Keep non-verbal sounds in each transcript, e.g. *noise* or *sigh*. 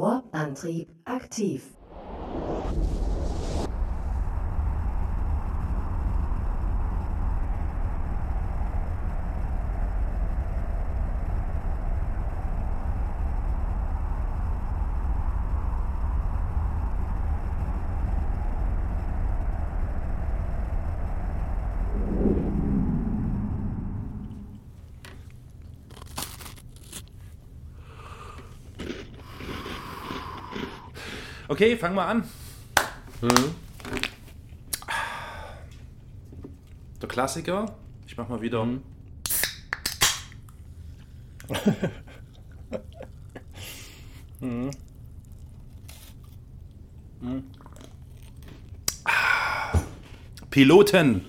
Warp-Antrieb aktiv. Okay, fang mal an. Mhm. Der Klassiker. Ich mach mal wieder. Mhm. mhm. *laughs* Mhm. Piloten.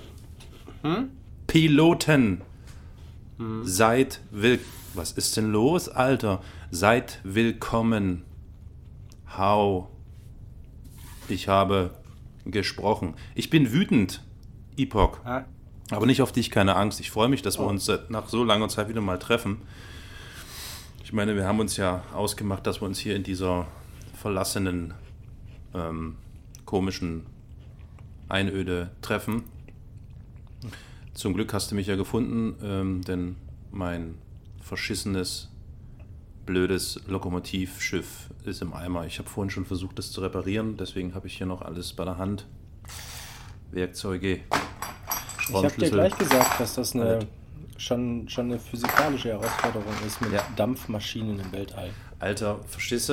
Hm? Piloten. Hm. Seid will. Was ist denn los, Alter? Seid willkommen. How ich habe gesprochen. Ich bin wütend, Epoch. Ah. Aber nicht auf dich, keine Angst. Ich freue mich, dass wir oh. uns nach so langer Zeit wieder mal treffen. Ich meine, wir haben uns ja ausgemacht, dass wir uns hier in dieser verlassenen, ähm, komischen Einöde treffen. Zum Glück hast du mich ja gefunden, ähm, denn mein verschissenes blödes Lokomotivschiff ist im Eimer. Ich habe vorhin schon versucht, das zu reparieren, deswegen habe ich hier noch alles bei der Hand. Werkzeuge. Ich habe dir gleich gesagt, dass das eine, schon, schon eine physikalische Herausforderung ist mit ja. Dampfmaschinen im Weltall. Alter, verstehst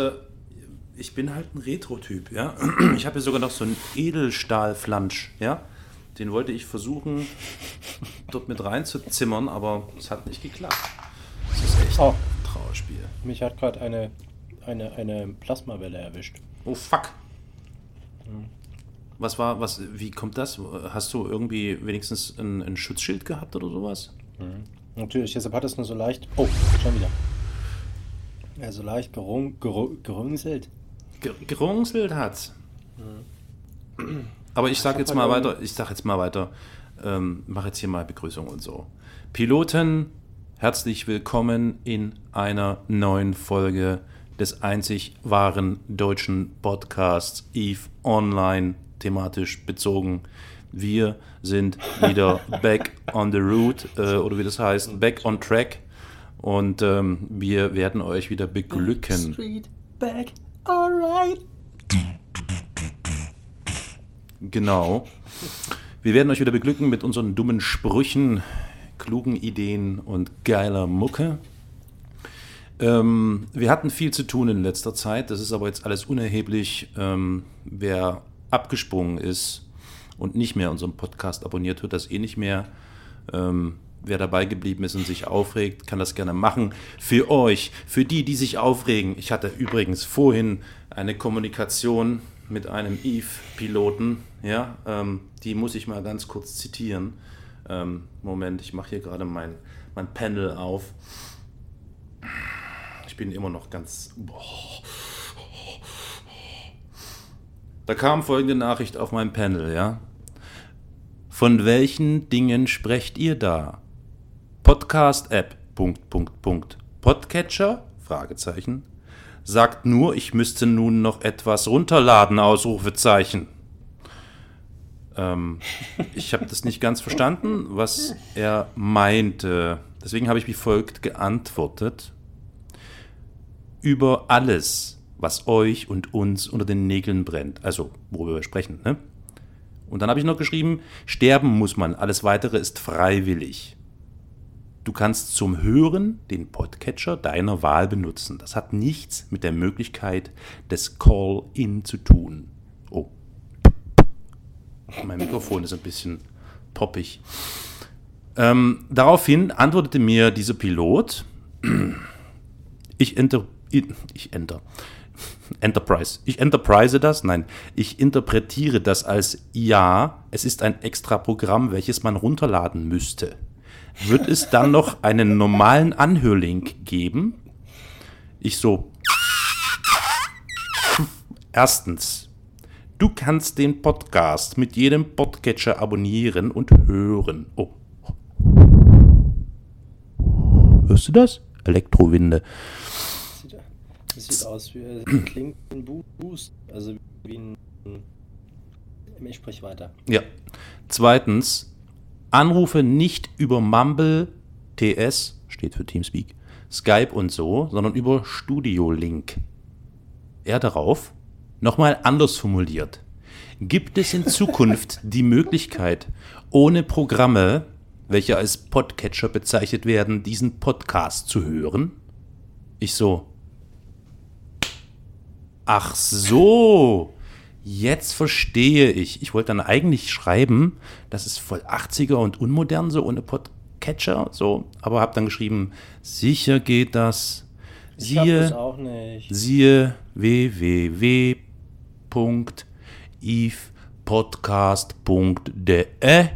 Ich bin halt ein Retro-Typ, ja. *clears throat* Ich habe hier sogar noch so einen Edelstahlflansch, ja. Den wollte ich versuchen, dort mit reinzuzimmern, aber es hat nicht geklappt. Das ist echt. Oh. Trauerspiel. Mich hat gerade eine, eine, eine Plasmawelle erwischt. Oh fuck. Hm. Was war, was, wie kommt das? Hast du irgendwie wenigstens ein, ein Schutzschild gehabt oder sowas? Mhm. Natürlich, deshalb hat es nur so leicht. Oh, schon wieder. Ja, so leicht gerung, gerung, gerungselt. Ger, gerungselt hat's. Mhm. Aber ich sag jetzt mal weiter, ich sag jetzt mal weiter, ähm, mach jetzt hier mal Begrüßung und so. Piloten Herzlich willkommen in einer neuen Folge des einzig wahren deutschen Podcasts Eve Online, thematisch bezogen. Wir sind wieder *laughs* back on the route, äh, oder wie das heißt, back on track. Und ähm, wir werden euch wieder beglücken. Street back, alright. Genau. Wir werden euch wieder beglücken mit unseren dummen Sprüchen, klugen Ideen und geiler Mucke. Ähm, wir hatten viel zu tun in letzter Zeit, das ist aber jetzt alles unerheblich. Ähm, wer abgesprungen ist und nicht mehr unseren Podcast abonniert, hört das eh nicht mehr. Ähm, wer dabei geblieben ist und sich aufregt, kann das gerne machen. Für euch, für die, die sich aufregen. Ich hatte übrigens vorhin eine Kommunikation mit einem Eve-Piloten, ja, ähm, die muss ich mal ganz kurz zitieren. Ähm, Moment, ich mache hier gerade mein, mein Panel auf. Ich bin immer noch ganz. Boah. Da kam folgende Nachricht auf mein Panel, ja. Von welchen Dingen sprecht ihr da? Podcast-App, Punkt, Punkt, Punkt. Podcatcher? Fragezeichen. Sagt nur, ich müsste nun noch etwas runterladen, Ausrufezeichen. Ähm, ich habe das nicht ganz verstanden, was er meinte. Deswegen habe ich wie folgt geantwortet. Über alles, was euch und uns unter den Nägeln brennt. Also, worüber wir sprechen. Ne? Und dann habe ich noch geschrieben, sterben muss man, alles weitere ist freiwillig. Du kannst zum Hören den Podcatcher deiner Wahl benutzen. Das hat nichts mit der Möglichkeit des Call-in zu tun. Oh, mein Mikrofon ist ein bisschen poppig. Ähm, daraufhin antwortete mir dieser Pilot, *clears throat* ich enter, ich *laughs* enter, Enterprise. Ich enterprise das? Nein, ich interpretiere das als ja, es ist ein extra Programm, welches man runterladen müsste. Wird es dann *laughs* noch einen normalen Anhörlink geben? Ich so. *clears throat* Erstens, Du kannst den Podcast mit jedem Podcatcher abonnieren und hören. Oh. Hörst du das? Elektrowinde. Das sieht aus wie äh, *clears throat* klingt ein Boost, also wie ein. Ich sprich weiter. Ja. Zweitens, Anrufe nicht über Mumble TS, steht für Teamspeak, Skype und so, sondern über Studio Link. Er darauf, nochmal anders formuliert. Gibt es in Zukunft *laughs* die Möglichkeit, ohne Programme, welche als Podcatcher bezeichnet werden, diesen Podcast zu hören? Ich so. Ach so. Jetzt verstehe ich. Ich wollte dann eigentlich schreiben, das ist voll 80er und unmodern, so ohne Podcatcher, so, aber habe dann geschrieben, sicher geht das. Siehe, das auch nicht. Siehe www.evepodcast.de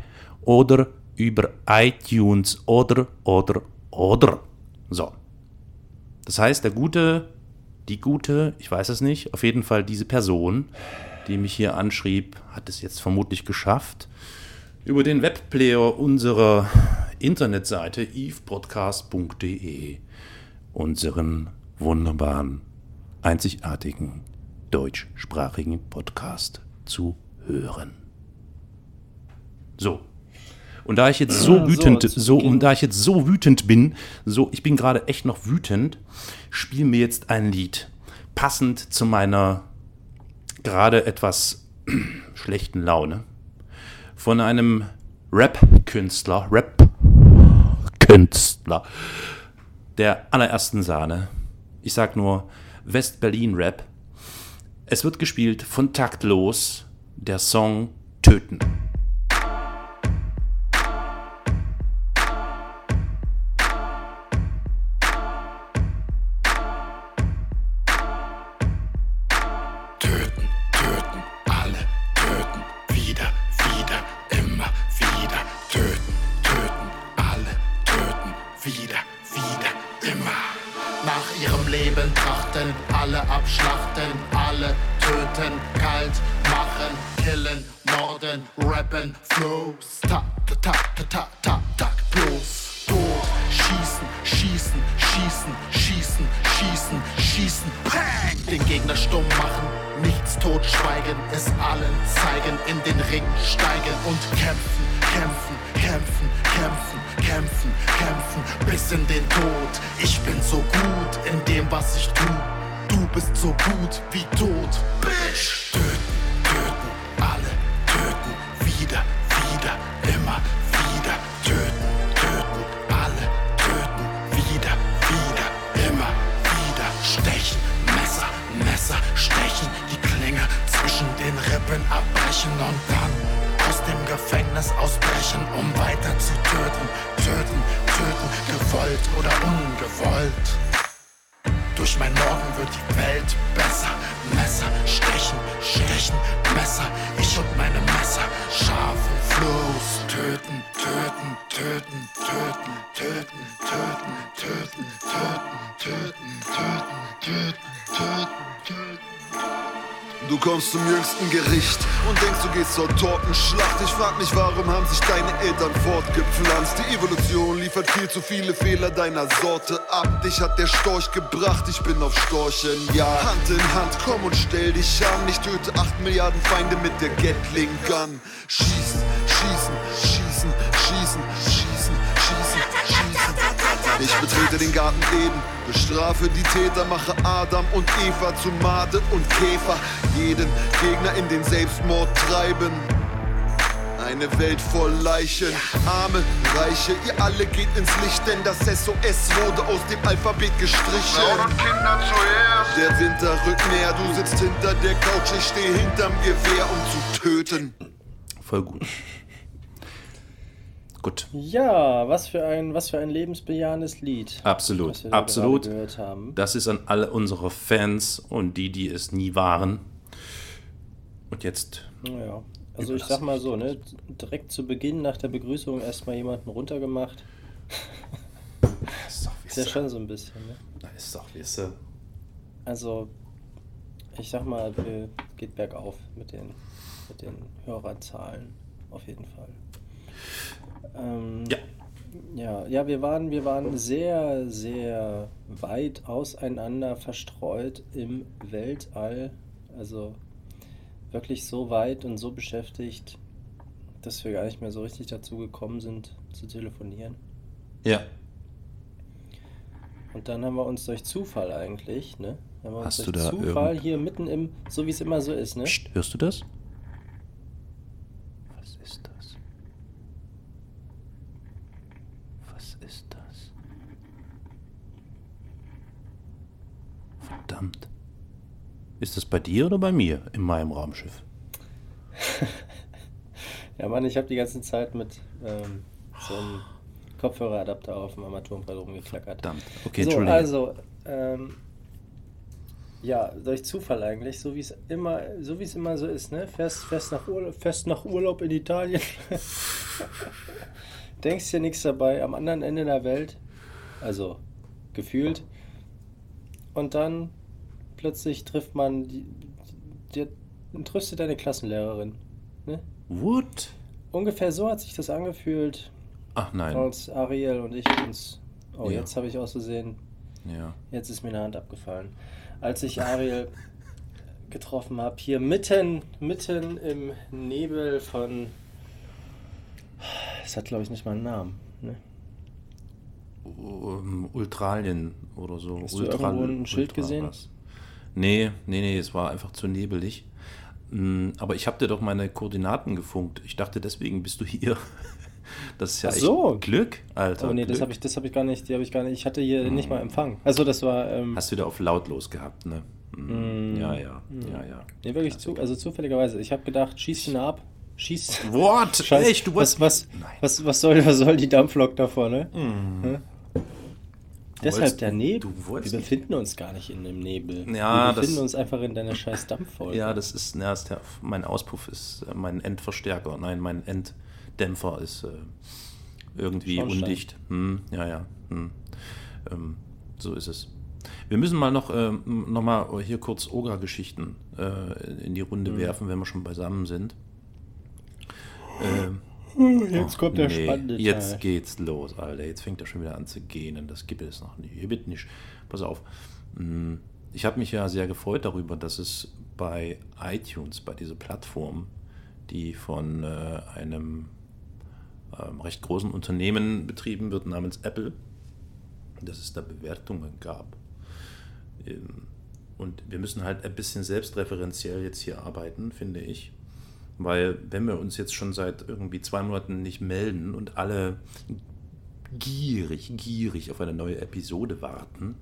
oder über iTunes oder, oder, oder. So. Das heißt, der gute, die gute, ich weiß es nicht, auf jeden Fall diese Person, die mich hier anschrieb, hat es jetzt vermutlich geschafft, über den Webplayer unserer Internetseite evepodcast.de unseren wunderbaren, einzigartigen deutschsprachigen Podcast zu hören. So. Und da ich jetzt so wütend, so, so und da ich jetzt so wütend bin, so ich bin gerade echt noch wütend, spiel mir jetzt ein Lied passend zu meiner gerade etwas *clears throat* schlechten Laune von einem Rap-Künstler, Rap-Künstler der allerersten Sahne. Ich sag nur West-Berlin-Rap. Es wird gespielt von Taktlos, der Song Töten. Frag mich, warum haben sich deine Eltern fortgepflanzt? Die Evolution liefert viel zu viele Fehler deiner Sorte ab. Dich hat der Storch gebracht, ich bin auf Storchen, ja. Hand in Hand, komm und stell dich an. Ich töte 8 Milliarden Feinde mit der Gatling Gun. Schießen, schießen, schießen, schießen, schießen, schießen, schießen. Ich betrete den Garten Eden, bestrafe die Täter, mache Adam und Eva zu Made und Käfer. Jeden Gegner in den Selbstmord treiben. Eine Welt voll Leichen, Arme, Reiche, ihr alle geht ins Licht, denn das SOS wurde aus dem Alphabet gestrichen. Kinder zuerst. Der Winter rückt näher, du sitzt hinter der Couch, ich stehe hinterm Gewehr, um zu töten. Voll gut. Gut. Ja, was für ein, was für ein lebensbejahendes Lied. Absolut, absolut. Das ist an alle unsere Fans und die, die es nie waren. Und jetzt. Ja, also ich sag mal so, ne, direkt zu Beginn nach der Begrüßung erstmal jemanden runtergemacht. *laughs* Ist, doch ist ja schon so ein bisschen, ne? Ist doch, wisse. Also, ich sag mal, geht bergauf mit den, mit den Hörerzahlen. Auf jeden Fall. Ähm, ja. Ja, ja, wir waren, wir waren sehr, sehr weit auseinander verstreut im Weltall. Also wirklich so weit und so beschäftigt, dass wir gar nicht mehr so richtig dazu gekommen sind zu telefonieren. Ja. Und dann haben wir uns durch Zufall eigentlich, ne? Haben wir uns Hast durch du da Zufall irgend- hier mitten im, so wie es immer so ist, ne? Psst, hörst du das? Was ist das? Was ist das? Verdammt. Ist das bei dir oder bei mir in meinem Raumschiff? *laughs* Ja, Mann, ich habe die ganze Zeit mit ähm, so einem Kopfhöreradapter auf dem Armaturenbrett rumgeklackert. Verdammt. Okay, so, also, ähm, ja, durch Zufall eigentlich, so wie es immer, so wie es immer so ist, ne? Fährst, fährst nach Urlaub, fährst nach Urlaub in Italien. *laughs* Denkst dir nichts dabei, am anderen Ende der Welt, also gefühlt. Und dann plötzlich trifft man die, die, die tröstet deine Klassenlehrerin. Ne? What? Ungefähr so hat sich das angefühlt, Ach nein. als Ariel und ich uns. Oh, Ja. jetzt habe ich aus Versehen Ja. Jetzt ist mir eine Hand abgefallen. Als ich Ariel *laughs* getroffen habe, hier mitten, mitten im Nebel von. Es hat, glaube ich, nicht mal einen Namen. Ne? Um, Ultralien oder so. Hast du irgendwo ein Schild gesehen? was. Nee, nee, nee, es war einfach zu nebelig. Mm, Aber ich habe dir doch meine Koordinaten gefunkt. Ich dachte, deswegen bist du hier. *laughs* Das ist ja Ach so. echt Glück, Alter. Oh nee, das Glück. habe ich, das hab ich gar nicht, die habe ich gar nicht. Ich hatte hier nicht mal Empfang. Also das war. Ähm, Hast du wieder auf lautlos gehabt, ne? Mm, Ja, ja, ja, ja. nee, wirklich zu, also zufälligerweise. Ich habe gedacht, schieß ihn ab. Schieß. What? *laughs* Scheiß, Echt? Du was, was, was, was, soll, was soll die Dampflok davor, ne? Deshalb der Nebel. du wolltest Wir befinden uns gar nicht in dem Nebel. Ja, Wir befinden das- uns einfach in deiner scheiß Dampfwolke. Ja, das ist, ja, ist der, mein Auspuff ist äh, mein Endverstärker. Nein, mein Enddämpfer ist äh, irgendwie Schornstein. undicht. Hm, ja, ja. Hm. Ähm, so ist es. Wir müssen mal noch, ähm, noch mal hier kurz Oga-Geschichten äh, in die Runde werfen, wenn wir schon beisammen sind. Ähm, Jetzt kommt der nee, spannende Jetzt Teil. geht's los, Alter. Jetzt fängt er schon wieder an zu gähnen. Das gibt es noch nicht. Hier wird nicht. Pass auf. Hm, Ich habe mich ja sehr gefreut darüber, dass es bei iTunes, bei dieser Plattform, die von äh, einem ähm, recht großen Unternehmen betrieben wird, namens Apple, dass es da Bewertungen gab. Ähm, Und wir müssen halt ein bisschen selbstreferenziell jetzt hier arbeiten, finde ich. Weil wenn wir uns jetzt schon seit irgendwie zwei Monaten nicht melden und alle gierig, gierig auf eine neue Episode warten,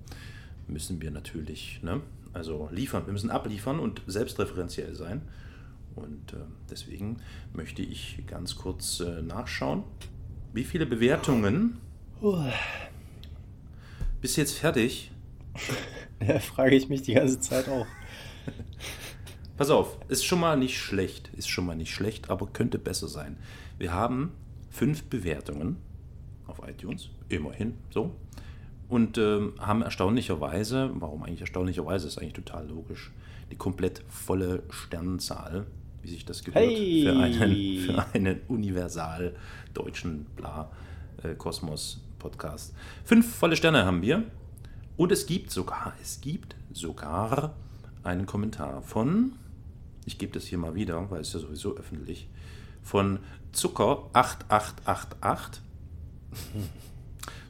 müssen wir natürlich, ne? Also liefern, wir müssen abliefern und selbstreferenziell sein. Und äh, deswegen möchte ich ganz kurz äh, nachschauen, wie viele Bewertungen bist du jetzt fertig? *laughs* Ja, frage ich mich die ganze Zeit auch. *laughs* Pass auf, ist schon mal nicht schlecht, ist schon mal nicht schlecht, aber könnte besser sein. Wir haben fünf Bewertungen auf iTunes, immerhin so, und ähm, haben erstaunlicherweise, warum eigentlich erstaunlicherweise, ist eigentlich total logisch, die komplett volle Sternenzahl, wie sich das gehört, Hey! für einen, für einen universal deutschen Bla äh, Kosmos Podcast. Fünf volle Sterne haben wir und es gibt sogar, es gibt sogar einen Kommentar von, ich gebe das hier mal wieder, weil es ja sowieso öffentlich, von Zucker8888.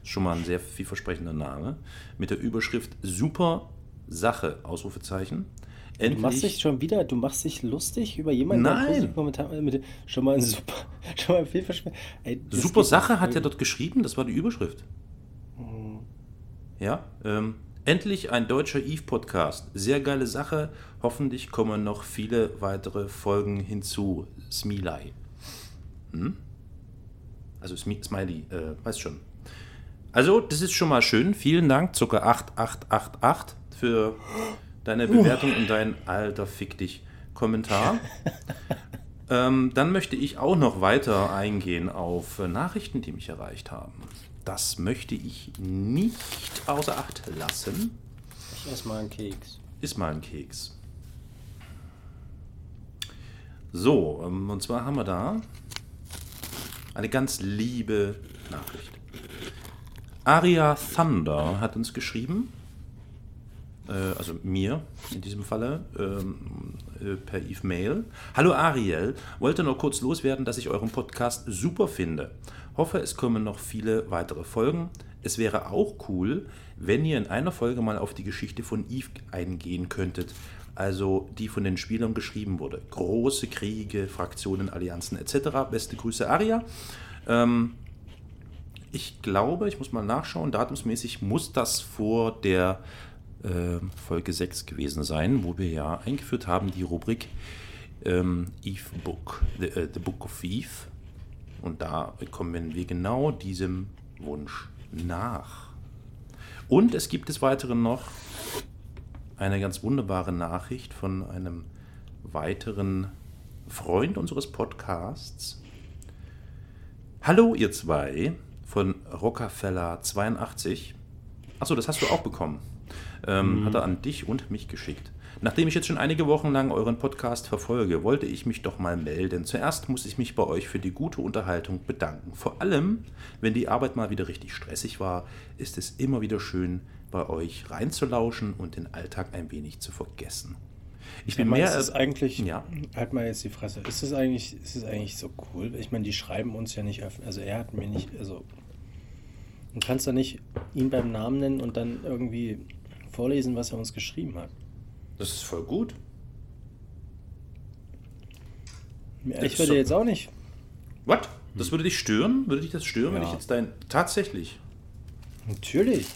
Schon mal ein sehr vielversprechender Name. Mit der Überschrift Super Sache, Ausrufezeichen. Du machst dich schon wieder, du machst dich lustig über jemanden, der Nein. Kommentar mit schon mal ein super, *laughs* schon mal viel. Ey, Super Sache hat er dort geschrieben, das war die Überschrift. Ja, ähm, endlich ein deutscher Eve-Podcast. Sehr geile Sache. Hoffentlich kommen noch viele weitere Folgen hinzu. Smiley. Hm? Also Smi Smiley, äh, weißt schon. Also, das ist schon mal schön. Vielen Dank, Zucker8888, für deine Bewertung und dein alter Fick dich Kommentar. *laughs* Ähm, dann möchte ich auch noch weiter eingehen auf Nachrichten, die mich erreicht haben. Das möchte ich nicht außer Acht lassen. Ich esse mal einen Keks. Ist mal ein Keks. So, ähm, und zwar haben wir da eine ganz liebe Nachricht. Aria Thunder hat uns geschrieben, äh, also mir in diesem Falle, ähm, äh, per Eve Mail. Hallo Ariel, wollte nur kurz loswerden, dass ich euren Podcast super finde. Hoffe, es kommen noch viele weitere Folgen. Es wäre auch cool, wenn ihr in einer Folge mal auf die Geschichte von Eve eingehen könntet. Also die von den Spielern geschrieben wurde. Große Kriege, Fraktionen, Allianzen etc. Beste Grüße, Aria. Ähm, ich glaube, ich muss mal nachschauen, datumsmäßig muss das vor der äh, Folge 6 gewesen sein, wo wir ja eingeführt haben die Rubrik ähm, Eve Book, the, uh, the Book of Eve. Und da kommen wir genau diesem Wunsch nach. Und es gibt des Weiteren noch eine ganz wunderbare Nachricht von einem weiteren Freund unseres Podcasts. Hallo ihr zwei von Rockefeller 82. Achso, das hast du auch bekommen. Ähm, Hat er an dich und mich geschickt. Nachdem ich jetzt schon einige Wochen lang euren Podcast verfolge, wollte ich mich doch mal melden. Zuerst muss ich mich bei euch für die gute Unterhaltung bedanken. Vor allem, wenn die Arbeit mal wieder richtig stressig war, ist es immer wieder schön, bei euch reinzulauschen und den Alltag ein wenig zu vergessen. Ich bin mal, mehr. ist es eigentlich, Ja. halt mal jetzt die Fresse, ist es eigentlich, ist es eigentlich so cool? Ich meine, die schreiben uns ja nicht öffnen, also er hat mir nicht, also du kannst doch nicht ihn beim Namen nennen und dann irgendwie vorlesen, was er uns geschrieben hat. Das ist voll gut. Ich würde so. jetzt auch nicht. Was? Das würde dich stören? Würde dich das stören, wenn Ja. ich jetzt dein. Tatsächlich. Natürlich.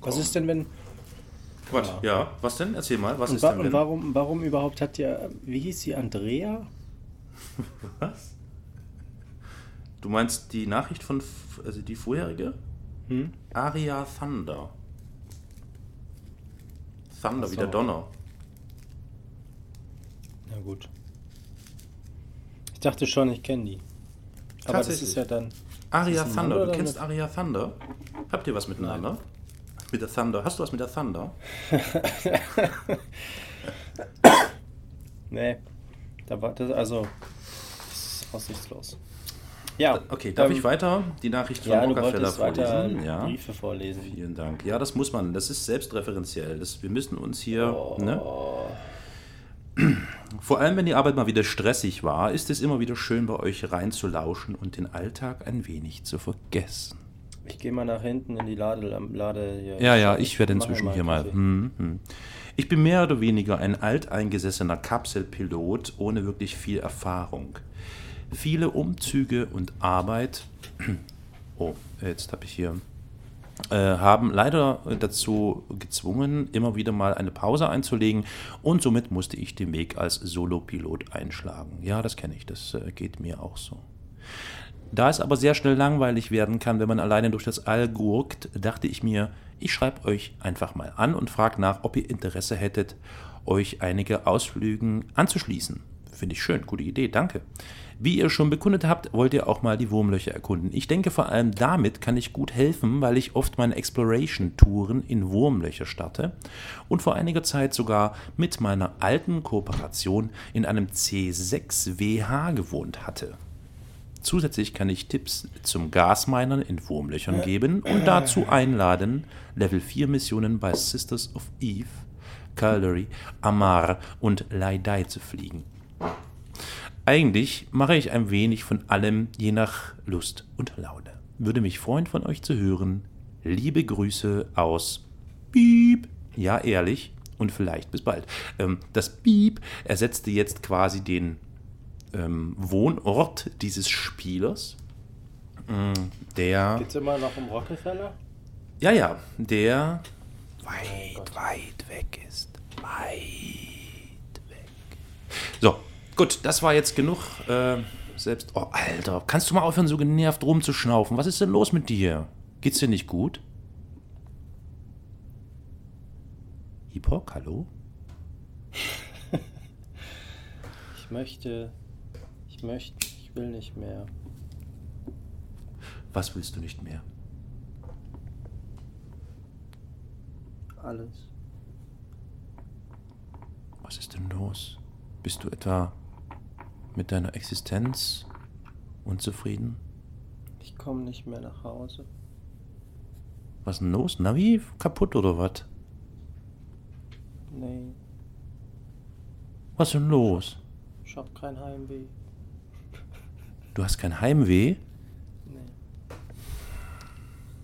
Was ist denn, wenn. Was? Ja. Was denn? Erzähl mal. Was Und, ist denn, und wenn. warum, warum überhaupt hat ja. Wie hieß sie? Andrea? *laughs* Was? Du meinst die Nachricht von. Also die vorherige? Hm? Aria Thunder. Thunder, so. der Donner. Na gut. Ich dachte schon, ich kenne die. Aber das ist ja dann. Aria Thunder. Du kennst Aria Thunder? Habt ihr was miteinander? Mit der Thunder. Hast du was mit der Thunder? *laughs* Nee. Da war das, also. Das ist aussichtslos. Ja. Okay, darf ähm, ich weiter die Nachricht von Ja, Rockefeller vorlesen? Ja. Briefe vorlesen. Vielen Dank. Ja, das muss man. Das ist selbstreferenziell. Das, wir müssen uns hier. Ne? *clears throat* Vor allem, wenn die Arbeit mal wieder stressig war, ist es immer wieder schön, bei euch reinzulauschen und den Alltag ein wenig zu vergessen. Ich gehe mal nach hinten in die Lade. Lade hier. Ja, ja, ich werde inzwischen einen hier mal. Hm, hm. Ich bin mehr oder weniger ein alteingesessener Kapselpilot ohne wirklich viel Erfahrung. Viele Umzüge und Arbeit. *clears throat* Oh, jetzt habe ich hier. Äh, haben leider dazu gezwungen, immer wieder mal eine Pause einzulegen und somit musste ich den Weg als Solopilot einschlagen. Ja, das kenne ich, das äh, geht mir auch so. Da es aber sehr schnell langweilig werden kann, wenn man alleine durch das All gurkt, dachte ich mir, ich schreibe euch einfach mal an und frage nach, ob ihr Interesse hättet, euch einige Ausflügen anzuschließen. Finde ich schön, gute Idee, danke. Wie ihr schon bekundet habt, wollt ihr auch mal die Wurmlöcher erkunden. Ich denke, vor allem damit kann ich gut helfen, weil ich oft meine Exploration-Touren in Wurmlöcher starte und vor einiger Zeit sogar mit meiner alten Kooperation in einem C6WH gewohnt hatte. Zusätzlich kann ich Tipps zum Gasminern in Wurmlöchern geben und dazu einladen, Level 4 Missionen bei Sisters of Eve, Caldery, Amar und Laidai zu fliegen. Eigentlich mache ich ein wenig von allem, je nach Lust und Laune. Würde mich freuen, von euch zu hören. Liebe Grüße aus Piep. Ja, ehrlich. Und vielleicht bis bald. Ähm, das Piep ersetzte jetzt quasi den ähm, Wohnort dieses Spielers. Mm, Der. Geht's immer noch um Rockefeller? Ja, ja, der weit, weit weg ist. Weit weg. So, gut, das war jetzt genug. Äh, selbst. Oh, Alter, kannst du mal aufhören, so genervt rumzuschnaufen? Was ist denn los mit dir? Geht's dir nicht gut? Hipok, hallo? *laughs* Ich möchte. Ich möchte. Ich will nicht mehr. Was willst du nicht mehr? Alles. Was ist denn los? Bist du etwa mit deiner Existenz unzufrieden? Ich komme nicht mehr nach Hause. Was denn los? Navi kaputt oder was? Nee, Was ist denn los? ich hab kein Heimweh. Du hast kein Heimweh? Nee.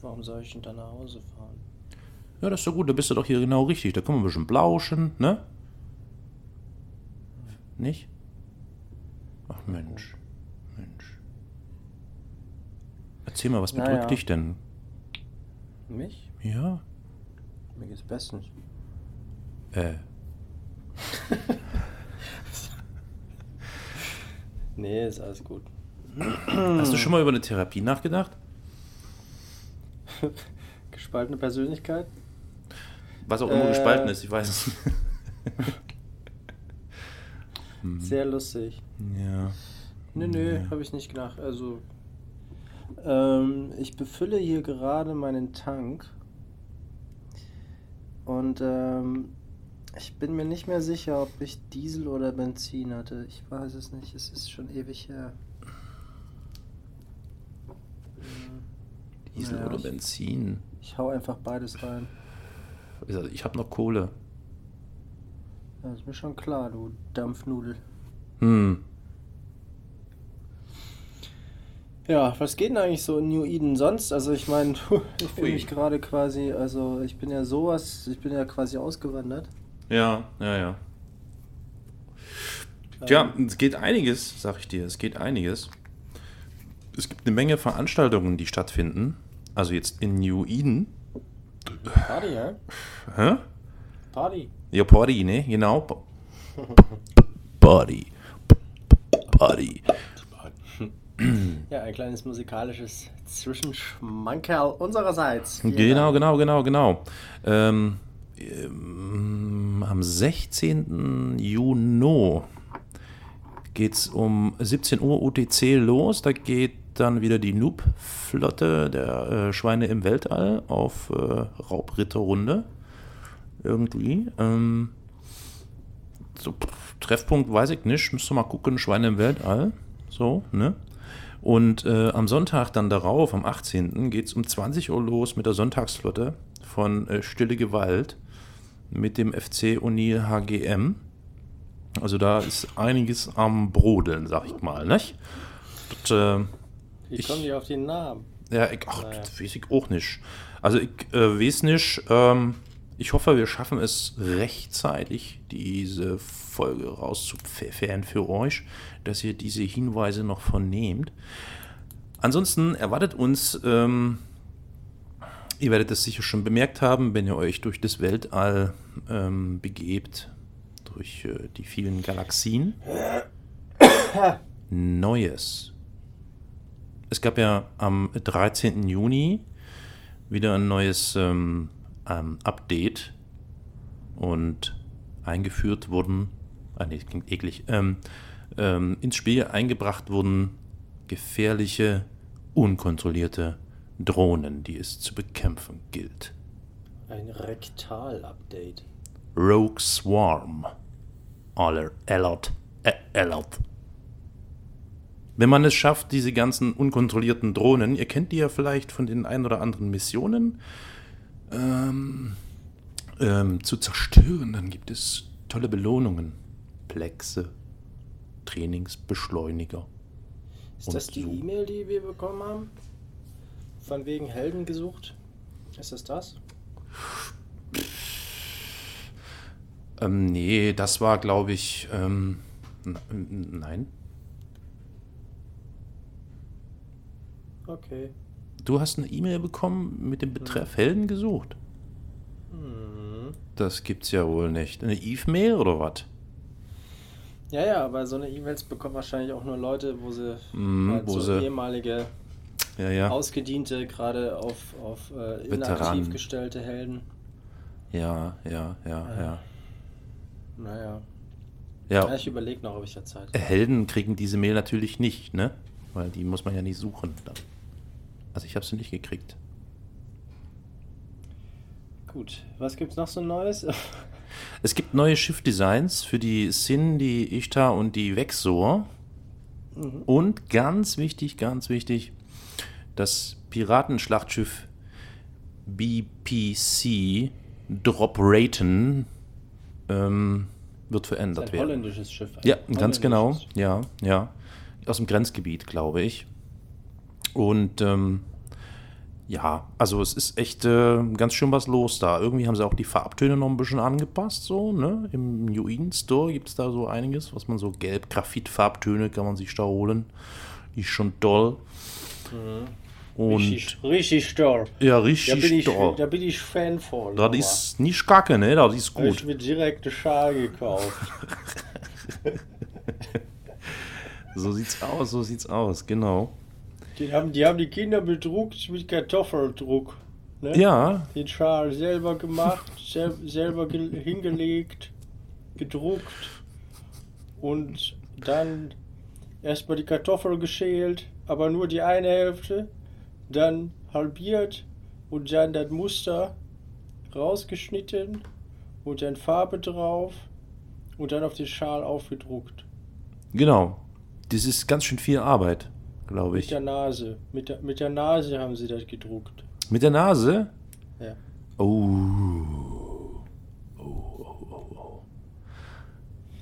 Warum soll ich denn dann nach Hause fahren? Ja, das ist doch gut, da bist du doch hier genau richtig. Da können wir ein bisschen blauschen, ne? Nicht? Ach Mensch, Mensch. Erzähl mal, was bedrückt Naja. dich denn? Mich? Ja? Mir geht's bestens. Äh, *laughs* Nee, ist alles gut. hast du schon mal über eine Therapie nachgedacht? *laughs* Gespaltene Persönlichkeit? Was auch immer Äh. gespalten ist, ich weiß es nicht. Sehr lustig. Ja. Nö, nö, habe ich nicht gedacht. Also, ähm, ich befülle hier gerade meinen Tank. Und ähm, ich bin mir nicht mehr sicher, ob ich Diesel oder Benzin hatte. Ich weiß es nicht. Es ist schon ewig her. Diesel Naja, oder ich- Benzin. Ich hau einfach beides rein. Ich habe noch Kohle. Ja, ist mir schon klar, du Dampfnudel. Hm. Ja, was geht denn eigentlich so in New Eden sonst? Also ich meine, *laughs* ich fühle mich gerade quasi, also ich bin ja sowas, ich bin ja quasi ausgewandert. Ja, ja, ja. Tja, es geht einiges, sag ich dir. Es geht einiges. Es gibt eine Menge Veranstaltungen, die stattfinden. Also jetzt in New Eden. Party, ja? Hä? Party. Ja, Party, ne? Genau. Pa- *laughs* Party. Party. Ja, ein kleines musikalisches Zwischenschmankerl unsererseits. Vielen Genau, Dank. genau, genau, genau. Ähm, ähm, am 16. Juni geht es um 17 Uhr UTC los. Da geht dann wieder die Noob-Flotte der äh, Schweine im Weltall auf äh, Raubritterrunde. Irgendwie. Ähm, so, pff, Treffpunkt weiß ich nicht. Müsste mal gucken. Schweine im Weltall. So, ne? Und äh, am Sonntag dann darauf, am 18. geht es um 20 Uhr los mit der Sonntagsflotte von äh, Stille Gewalt mit dem FC Unil HGM. Also da ist einiges am Brodeln, sag ich mal, nicht? Das, äh, Ich- kommen die auf den Namen? ja, ich, ach, Naja. das weiß ich auch nicht. Also ich äh, weiß nicht, ähm, ich hoffe, wir schaffen es rechtzeitig, diese Folge rauszupfeffern für euch, dass ihr diese Hinweise noch vernehmt. Ansonsten erwartet uns, ähm, ihr werdet es sicher schon bemerkt haben, wenn ihr euch durch das Weltall ähm, begebt, durch äh, die vielen Galaxien, Neues. Es gab ja am 13. Juni wieder ein neues ähm, ähm, Update und eingeführt wurden, ah nee, das klingt eklig, ähm, ähm, ins Spiel eingebracht wurden gefährliche, unkontrollierte Drohnen, die es zu bekämpfen gilt. Ein Rektal-Update. Rogue Swarm. Aller Alert. Äh, Alert. Wenn man es schafft, diese ganzen unkontrollierten Drohnen, ihr kennt die ja vielleicht von den ein oder anderen Missionen, ähm, ähm, zu zerstören, dann gibt es tolle Belohnungen. Plexe, Trainingsbeschleuniger. Ist das die so. E-Mail, die wir bekommen haben? Von wegen Helden gesucht? Ist das das? Ähm, nee, das war, glaube ich, ähm, nein. Okay. Du hast eine E-Mail bekommen mit dem Betreff Helden gesucht. Hm. Das gibt's ja wohl nicht. Eine Eve-Mail oder was? Ja, ja, aber so eine E-Mails bekommen wahrscheinlich auch nur Leute, wo sie, Mhm, halt wo so sie- ehemalige Ja, ja. Ausgediente, gerade auf, auf äh, inaktiv gestellte Helden. Ja, ja, ja, ja. Naja. Ja, Ja, ich überlege noch, ob ich da Zeit äh, Helden kriegen diese Mail natürlich nicht, ne? Weil die muss man ja nicht suchen. Dann. Also ich habe sie nicht gekriegt. Gut, was gibt's noch so Neues? *laughs* Es gibt neue Schiffdesigns für die Sin, die Ishtar und die Vexor. Mhm. Und ganz wichtig, ganz wichtig, das Piratenschlachtschiff BPC Drop Raten ähm, wird verändert Ein werden. holländisches Schiff. ein Ja, ganz genau. Ja, ja. Aus dem Grenzgebiet, glaube ich. Und ähm, ja, also es ist echt äh, ganz schön was los da. Irgendwie haben sie auch die Farbtöne noch ein bisschen angepasst, so, ne? Im New Eden Store gibt es da so einiges, was man so gelb, Graphit-Farbtöne kann man sich da holen. Ist schon toll. Und Richtig, richtig toll. ja, Da richtig bin, ich, toll. da bin ich Fan von. Das ist nicht kacke, ne? Das ist Hab ich gut. mir direkt eine Schal gekauft. *laughs* So sieht's aus, so sieht's aus, genau. Die haben, die haben die Kinder bedruckt mit Kartoffeldruck. Ne? Ja, Den Schal selber gemacht, sel selber ge- hingelegt, gedruckt und dann erstmal die Kartoffel geschält, aber nur die eine Hälfte, dann halbiert und dann das Muster rausgeschnitten und dann Farbe drauf und dann auf den Schal aufgedruckt. genau. Das ist ganz schön viel Arbeit, glaube Mit ich. der Nase. Mit der, mit der Nase haben sie das gedruckt. Mit der Nase? Ja. Oh. Oh, oh, oh, oh.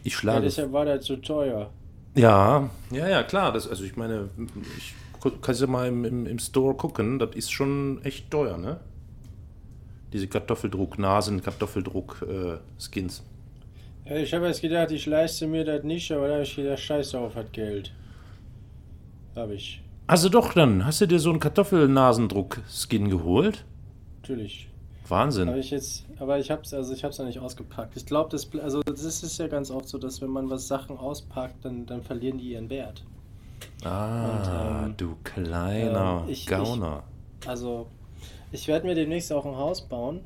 Ich ja schlage. deshalb war das so teuer. Ja, ja, ja, klar. Das, also ich meine, ich kann ja mal im, im, im Store gucken. Das ist schon echt teuer, ne? Diese Kartoffeldruck, Nasen, Kartoffeldruck, äh, Skins. Ja, ich habe jetzt gedacht, ich leiste mir das nicht, aber da habe ich gedacht, scheiß auf, hat Geld. Habe ich. Also doch dann, hast du dir so einen Kartoffelnasendruck-Skin geholt? Natürlich. Wahnsinn. Habe ich jetzt, aber ich habe es also ich noch nicht ausgepackt. Ich glaube, das also das ist ja ganz oft so, dass wenn man was Sachen auspackt, dann, dann verlieren die ihren Wert. Ah, Und, ähm, du kleiner ähm, ich- Gauner. Also ich werde mir demnächst auch ein Haus bauen,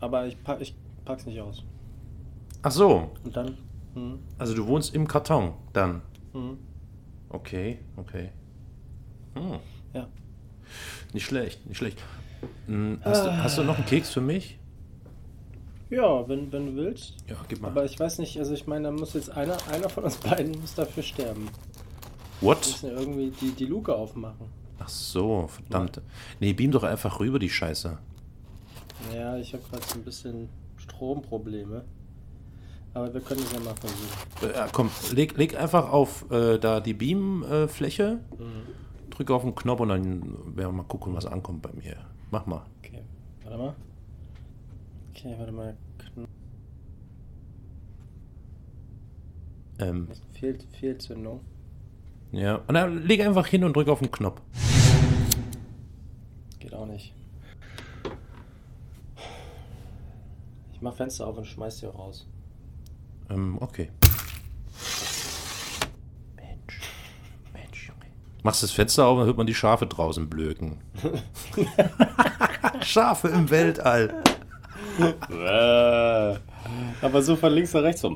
aber ich pack ich pack's nicht aus. Ach so, Und dann hm, also du wohnst im Karton dann. hm, Okay, okay. Hm. ja. Nicht schlecht, nicht schlecht. Hm, Hast, du, hast du noch einen Keks für mich? Ja, wenn, wenn du willst. Ja, gib mal. Aber ich weiß nicht, also ich meine, da muss jetzt einer, einer von uns beiden muss dafür sterben. Wir What? müssen ja irgendwie die, die Luke aufmachen. Ach so, verdammt. Nee, beam doch einfach rüber die Scheiße. Ja, ich habe gerade so ein bisschen Stromprobleme. Aber wir können es ja mal versuchen. Äh, ja, komm, leg, leg einfach auf äh, da die Beam-Fläche, Mhm. drück auf den Knopf und dann werden wir mal gucken, was ankommt bei mir. Mach mal. Okay, warte mal. Okay, warte mal. Kn- Ähm, Fehlt, Fehlzündung. ja, und dann leg einfach hin und drück auf den Knopf. Geht auch nicht. Ich mach Fenster auf und schmeiß die raus. Ähm, okay. Mensch, Mensch, Junge. Machst das Fenster auf, dann hört man die Schafe draußen blöken. *laughs* Schafe im Weltall. Aber so von links nach rechts so.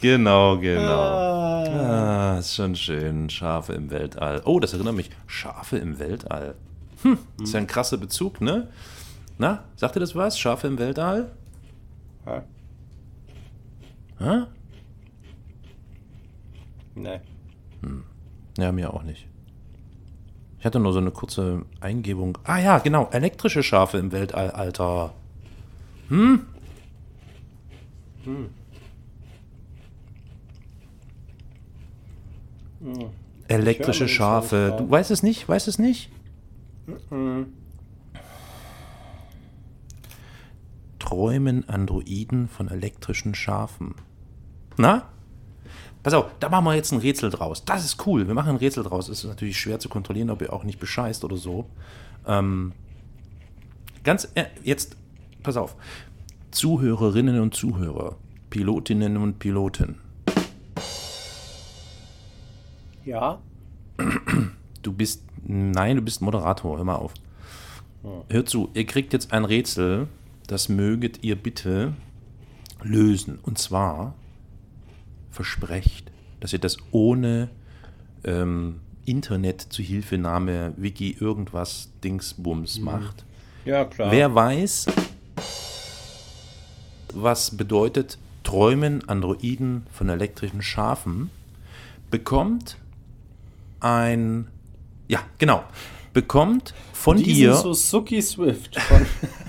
genau, genau. Ah, ist schon schön. Schafe im Weltall. Oh, das erinnert mich. Schafe im Weltall. Hm, ist ja ein krasser Bezug, ne? Na, sagt ihr das was? Schafe im Weltall? Hä? Nein. Ja, mir auch nicht. Ich hatte nur so eine kurze Eingebung. Ah ja, genau. Elektrische Schafe im Weltall, Alter. Hm? Hm. Elektrische mal, das Schafe. Du weißt es nicht? Weißt es nicht? Träumen Androiden von elektrischen Schafen. Na? Pass auf, da machen wir jetzt ein Rätsel draus. Das ist cool. Wir machen ein Rätsel draus. Es ist natürlich schwer zu kontrollieren, ob ihr auch nicht bescheißt oder so. Ähm, ganz äh, jetzt, pass auf. Zuhörerinnen und Zuhörer, Pilotinnen und Piloten. Ja? Du bist, nein, du bist Moderator. Hör mal auf. Hört zu, ihr kriegt jetzt ein Rätsel, das möget ihr bitte lösen. Und zwar versprecht, dass ihr das ohne ähm, Internet zu Hilfenahme, Wiki, irgendwas, Dingsbums macht. Ja, klar. Wer weiß, was bedeutet Träumen Androiden von elektrischen Schafen bekommt ein, ja, genau, bekommt von Diesen dir Suzuki Swift von *laughs*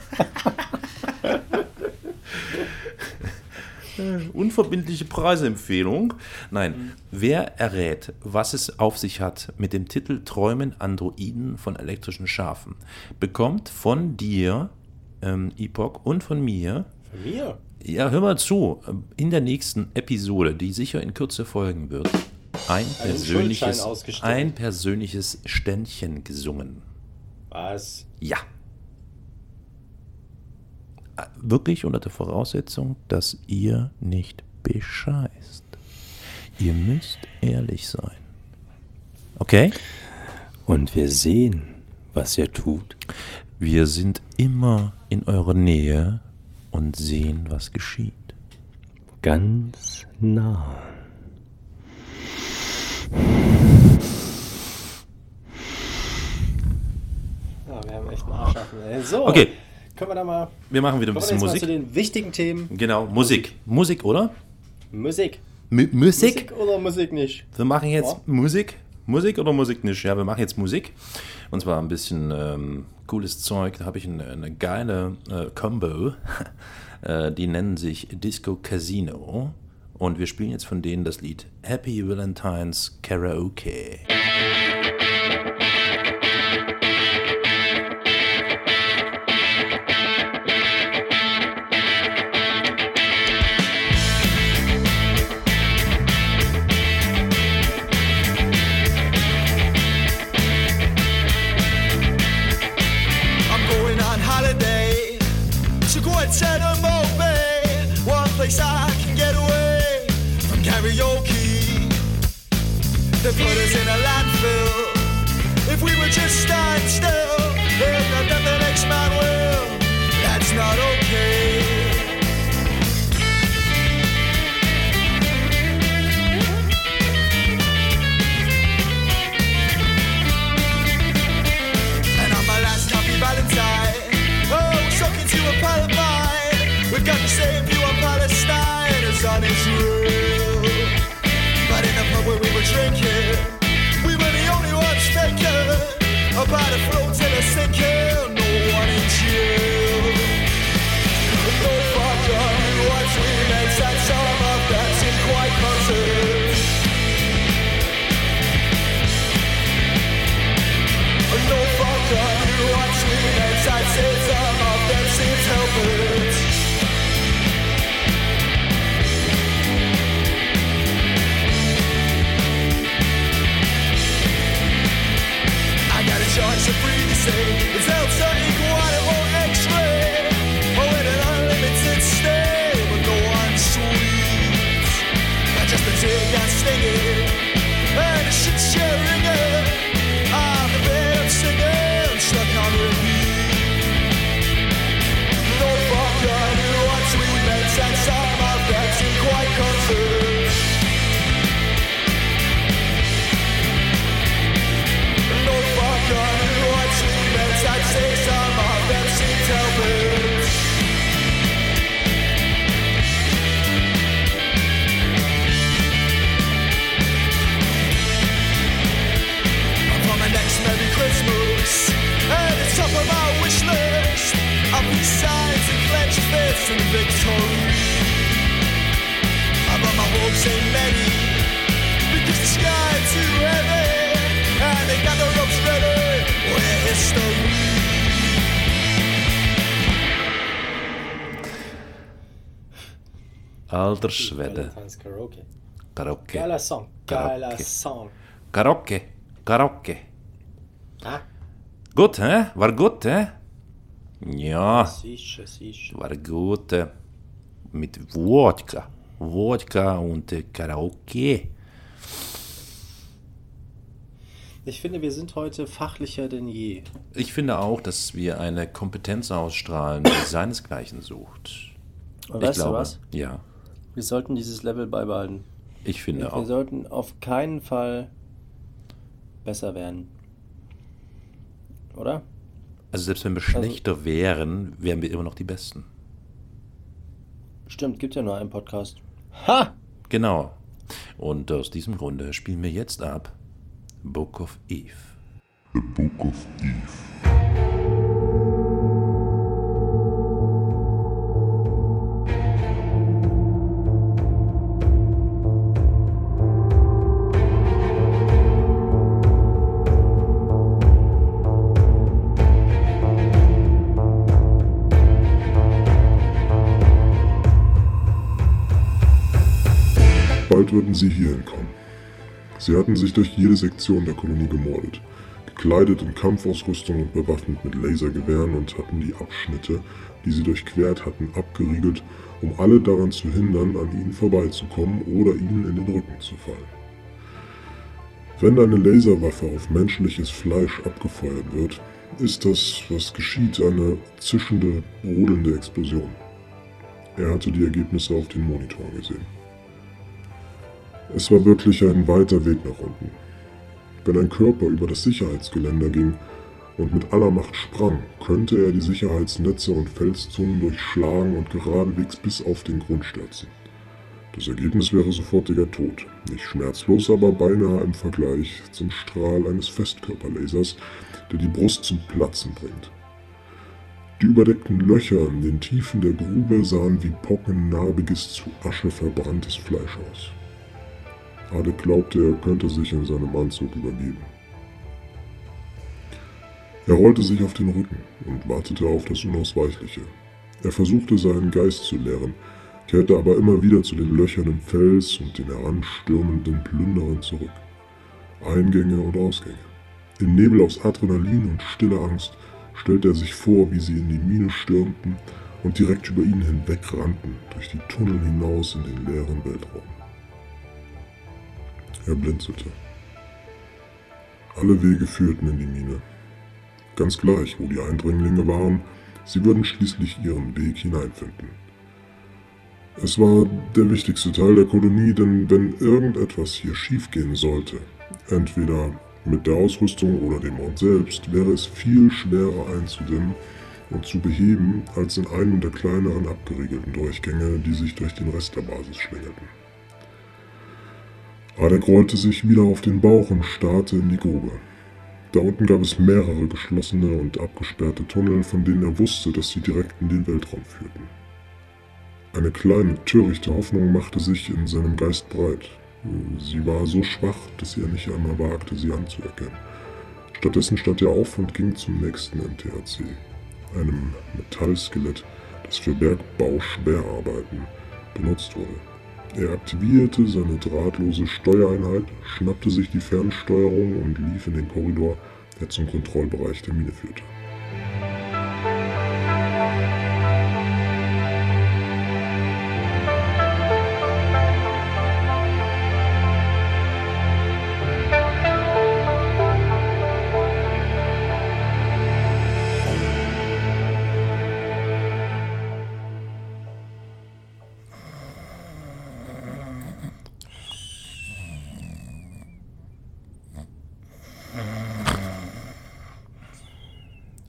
unverbindliche Preisempfehlung. Nein, wer errät, was es auf sich hat mit dem Titel Träumen Androiden von elektrischen Schafen, bekommt von dir, ähm, Epoch, und von mir Von mir? Ja, hör mal zu. In der nächsten Episode, die sicher in Kürze folgen wird, ein persönliches, ein persönliches Ständchen gesungen. Was? Ja. Äh, Wirklich unter der Voraussetzung, dass ihr nicht bescheißt. Ihr müsst ehrlich sein. Okay? Und wir sehen, was ihr tut. Wir sind immer in eurer Nähe und sehen, was geschieht. Ganz nah. Ja, wir haben echt einen Arsch offen, ey. So, Okay. können wir da mal, Wir machen wieder ein bisschen jetzt mal Musik. zu den wichtigen Themen. Genau, Musik. Musik, oder? Musik. M Musik? oder Musik nicht? Wir machen jetzt Ja. Musik. Musik oder Musik nicht? Ja, wir machen jetzt Musik. Und zwar ein bisschen ähm, cooles Zeug. Da habe ich eine, eine geile äh, Combo. *laughs* äh, die nennen sich Disco Casino. Und wir spielen jetzt von denen das Lied Happy Valentine's Karaoke. Alter Schwede. Karaoke. Karaoke. Geiler Song. Geiler Karaoke. Song. Karaoke. Karaoke. Ah, Gut, hä? War gut, hä? Ja, sicher, sicher. war gut. äh, Mit Wodka. Wodka und äh, Karaoke. Ich finde, wir sind heute fachlicher denn je. Ich finde auch, dass wir eine Kompetenz ausstrahlen, die seinesgleichen sucht. Und ich weißt du was? Ja, Wir sollten dieses Level beibehalten. ich finde Wir auch. sollten auf keinen Fall besser werden. Oder? Also selbst wenn wir schlechter wären, wären wir immer noch die Besten. Stimmt, gibt ja nur einen Podcast. Ha! Genau. Und aus diesem Grunde spielen wir jetzt ab Book of Eve. The Book of Eve. Bald würden sie hierhin kommen. Sie hatten sich durch jede Sektion der Kolonie gemordet, gekleidet in Kampfausrüstung und bewaffnet mit Lasergewehren und hatten die Abschnitte, die sie durchquert hatten, abgeriegelt, um alle daran zu hindern, an ihnen vorbeizukommen oder ihnen in den Rücken zu fallen. Wenn eine Laserwaffe auf menschliches Fleisch abgefeuert wird, ist das, was geschieht, eine zischende, brodelnde Explosion. Er hatte die Ergebnisse auf den Monitoren gesehen. Es war wirklich ein weiter Weg nach unten. Wenn ein Körper über das Sicherheitsgeländer ging und mit aller Macht sprang, könnte er die Sicherheitsnetze und Felszungen durchschlagen und geradewegs bis auf den Grund stürzen. Das Ergebnis wäre sofortiger Tod. Nicht schmerzlos, aber beinahe im Vergleich zum Strahl eines Festkörperlasers, der die Brust zum Platzen bringt. Die überdeckten Löcher in den Tiefen der Grube sahen wie pockennarbiges, zu Asche verbranntes Fleisch aus. Adek glaubte, er könnte sich in seinem Anzug übergeben. Er rollte sich auf den Rücken und wartete auf das Unausweichliche. Er versuchte seinen Geist zu leeren, kehrte aber immer wieder zu den Löchern im Fels und den heranstürmenden Plünderern zurück. Eingänge und Ausgänge. Im Nebel aus Adrenalin und stiller Angst stellte er sich vor, wie sie in die Mine stürmten und direkt über ihn hinweg rannten, durch die Tunnel hinaus in den leeren Weltraum. Er blinzelte. Alle Wege führten in die Mine. Ganz gleich, wo die Eindringlinge waren, sie würden schließlich ihren Weg hineinfinden. Es war der wichtigste Teil der Kolonie, denn wenn irgendetwas hier schiefgehen sollte, entweder mit der Ausrüstung oder dem Ort selbst, wäre es viel schwerer einzudämmen und zu beheben als in einem der kleineren abgeriegelten Durchgänge, die sich durch den Rest der Basis schlängelten. Adek rollte sich wieder auf den Bauch und starrte in die Grube. Da unten gab es mehrere geschlossene und abgesperrte Tunnel, von denen er wusste, dass sie direkt in den Weltraum führten. Eine kleine, törichte Hoffnung machte sich in seinem Geist breit. Sie war so schwach, dass er nicht einmal wagte, sie anzuerkennen. Stattdessen stand er auf und ging zum nächsten MTHC, einem Metallskelett, das für Bergbauschwerarbeiten benutzt wurde. Er aktivierte seine drahtlose Steuereinheit, schnappte sich die Fernsteuerung und lief in den Korridor, der zum Kontrollbereich der Mine führte.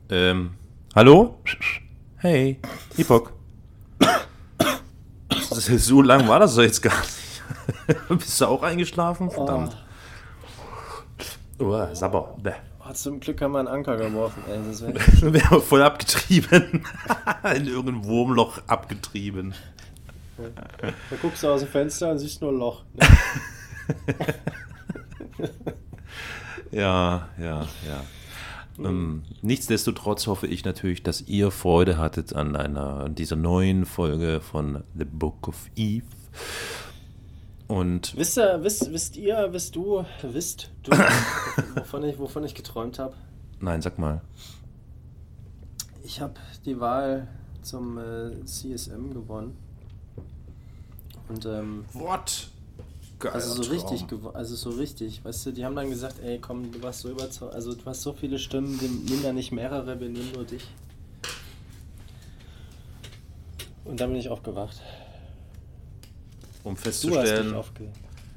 Ähm, hallo? Hey, Hipok. So lang war das doch jetzt gar nicht. *laughs* Bist du auch eingeschlafen? Verdammt. Oh, Sabber. Oh, zum Glück haben wir einen Anker geworfen. Ey, das wär, *laughs* voll abgetrieben. *laughs* In irgendein Wurmloch abgetrieben. da guckst du aus dem Fenster und siehst nur ein Loch. Ja, ja, ja. Ähm, nichtsdestotrotz hoffe ich natürlich, dass ihr Freude hattet an einer an dieser neuen Folge von The Book of Eve. Und Wisst ihr, wisst, wisst ihr, wisst du, wisst du, wovon ich, wovon ich geträumt habe? nein, sag mal. Ich habe die Wahl zum äh, CSM gewonnen. Und ähm, What? Also so richtig, gewo- also so richtig, weißt du, die haben dann gesagt, ey komm, du warst so überzeugt, also du hast so viele Stimmen, wir nehmen da nicht mehrere, wir nehmen nur dich. Und dann bin ich aufgewacht. Um Du hast festzustellen. aufgewacht.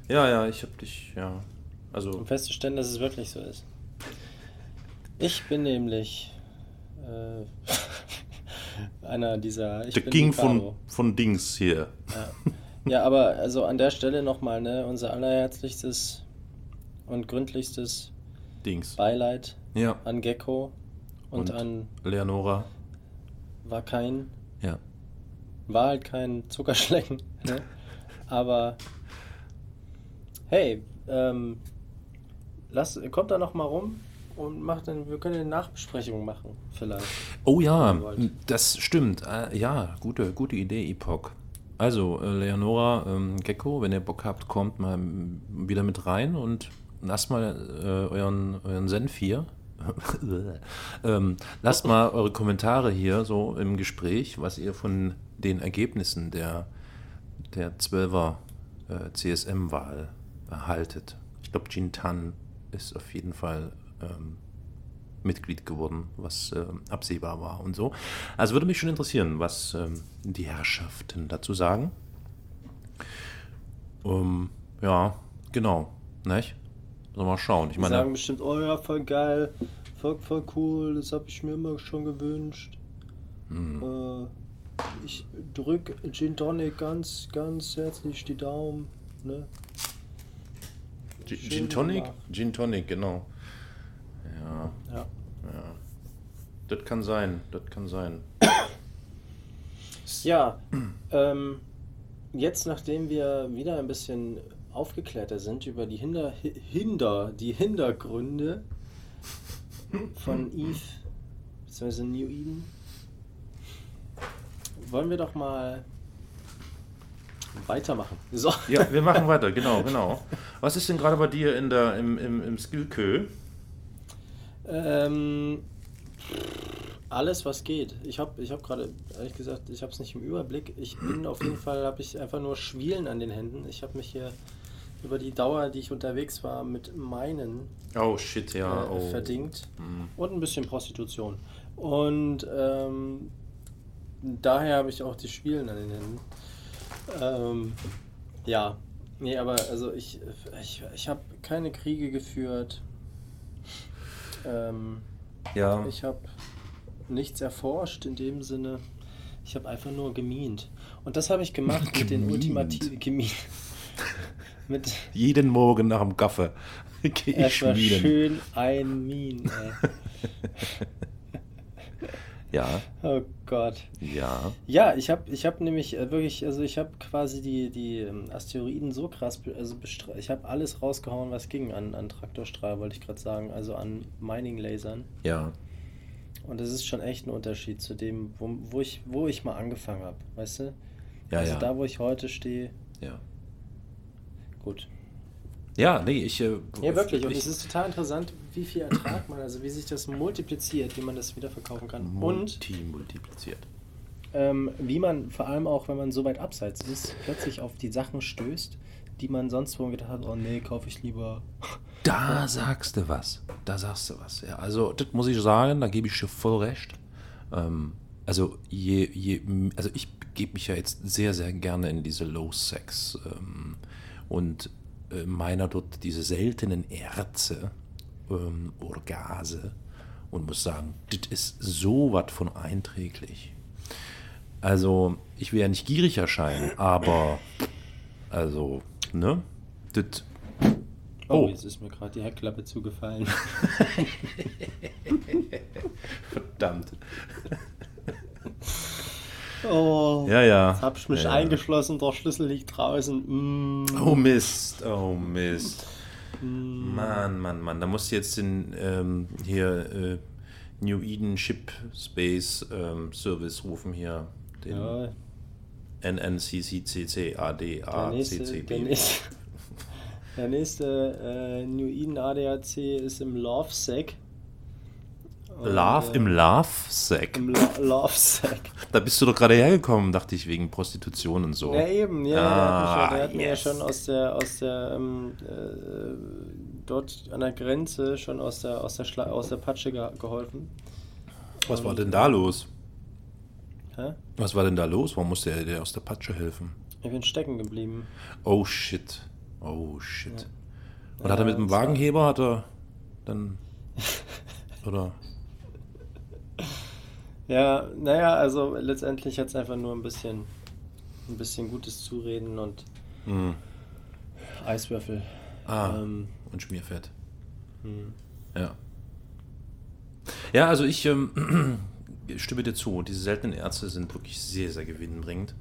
Ja, ja, ich hab dich, ja. Also, Um festzustellen, dass es wirklich so ist. Ich bin nämlich äh, *laughs* einer dieser. Ich der bin King von, von Dings hier. Ja. *laughs* Ja, aber also an der Stelle nochmal, ne, unser allerherzlichstes und gründlichstes Dings. Beileid Ja. an Gecko und, Und- an Leonora. war kein, Ja. war halt kein Zuckerschlecken, *laughs* ne? Aber hey, ähm, lass, kommt da noch mal rum und macht dann, wir können eine Nachbesprechung machen, vielleicht. Oh ja, das stimmt. Äh, ja, gute, gute Idee, Epoch. Also, äh, Leonora, ähm, Gecko, wenn ihr Bock habt, kommt mal wieder mit rein und lasst mal äh, euren, euren Senf hier. *laughs* ähm, lasst mal eure Kommentare hier so im Gespräch, was ihr von den Ergebnissen der, der 12er äh, CSM-Wahl erhaltet. Ich glaube, Jin Tan ist auf jeden Fall ähm, Mitglied geworden, was ähm, absehbar war und so. Also würde mich schon interessieren, was ähm, die Herrschaften dazu sagen. Ähm, ja, genau. Nicht? Sollen wir mal schauen. Ich Die meine, sagen bestimmt, oh ja, voll geil, voll, voll cool, das habe ich mir immer schon gewünscht. hm, Äh, ich drück Gin Tonic ganz, ganz herzlich die Daumen. Ne? Gin, Tonic? Gin Tonic, genau. Ja, Ja. ja. Das kann sein, das kann sein. Ja, ähm, jetzt nachdem wir wieder ein bisschen aufgeklärter sind über die Hinder, Hi- Hinder, die Hintergründe von *laughs* Eve bzw. New Eden, wollen wir doch mal weitermachen. So. Ja, wir machen *laughs* weiter, genau, genau. Was ist denn gerade bei dir in der, im, im, im Skill-Kö? Ähm, alles, was geht. Ich habe ich hab gerade, ehrlich gesagt, ich habe es nicht im Überblick. Ich bin auf jeden Fall, habe ich einfach nur Schwielen an den Händen. Ich habe mich hier über die Dauer, die ich unterwegs war, mit meinen Oh, shit, ja. äh, oh. verdingt. Mhm. Und ein bisschen Prostitution. Und ähm, daher habe ich auch die Schwielen an den Händen. Ähm, ja, nee, aber also ich, ich, ich habe keine Kriege geführt. Ähm, Ja. ich habe nichts erforscht in dem Sinne. Ich habe einfach nur gemient. Und das habe ich gemacht mit den Gemient. ultimativen Gemient. *laughs* mit Jeden Morgen nach dem Kaffee *laughs* gehe ich schmieden. schön ein Mien, ey. *laughs* Ja, Oh Gott. ja. Ja, ich habe ich hab nämlich äh, wirklich, also ich habe quasi die, die ähm, Asteroiden so krass, also ich habe alles rausgehauen, was ging an, an Traktorstrahl, wollte ich gerade sagen, also an Mining-Lasern. Ja. Und es ist schon echt ein Unterschied zu dem, wo, wo, ich, wo ich mal angefangen habe, weißt du? Ja, also ja. da, wo ich heute stehe, Ja. gut. Ja, nee, ich. Äh, Ja, wirklich. Und ich, es ist total interessant, wie viel Ertrag man, also wie sich das multipliziert, wie man das wieder verkaufen kann. Und Multi multipliziert. ähm, wie man, vor allem auch, wenn man so weit abseits ist, plötzlich auf die Sachen stößt, die man sonst wo gedacht hat, oh nee, kaufe ich lieber. Da sagst du was. Da sagst du was. Ja, also, das muss ich sagen, da gebe ich dir voll recht. Ähm, also, je, je, also ich gebe mich ja jetzt sehr, sehr gerne in diese Low-Sex ähm, und äh, meiner dort diese seltenen Erze ähm, oder Gase und muss sagen, das ist so was von einträglich. Also, ich will ja nicht gierig erscheinen, aber also, ne? Das Oh, Oh. jetzt ist mir gerade die Heckklappe zugefallen. *laughs* Verdammt. *laughs* Oh, Ja, ja. jetzt hab ich mich ja. eingeschlossen, der Schlüssel liegt draußen. Mm. Oh Mist, oh Mist. Mann, Mann, Mann. Da musst du jetzt den ähm, hier äh, New Eden Ship Space ähm, Service rufen hier. Den Ja, NNCCCC der nächste, ADACCB. der nächste, *laughs* der nächste äh, New Eden ADAC ist im Love Sack. Und, Love äh, im Love Sack. Im *laughs* Lo Love Sack. Da bist du doch gerade hergekommen, dachte ich, wegen Prostitution und so. Ja, eben, ja, Ah, der hat, mich, ja- der hat mir ja yes. schon aus der, aus der, ähm, äh, dort an der Grenze schon aus der, aus der, Schla aus der Patsche ge geholfen. Was war denn da los? Hä? Was war denn da los? Warum musste er dir aus der Patsche helfen? Ich bin stecken geblieben. Oh shit. Oh shit. Und Ja, hat er mit dem Wagenheber, hat er dann. *laughs* Oder? Ja, naja, also letztendlich es einfach nur ein bisschen ein bisschen gutes Zureden und Eiswürfel. Mhm. Ah, Ähm, und Schmierfett. Ja. Ja, also ich ähm, *clears throat* stimme dir zu. Diese seltenen Ärzte sind wirklich sehr, sehr gewinnbringend.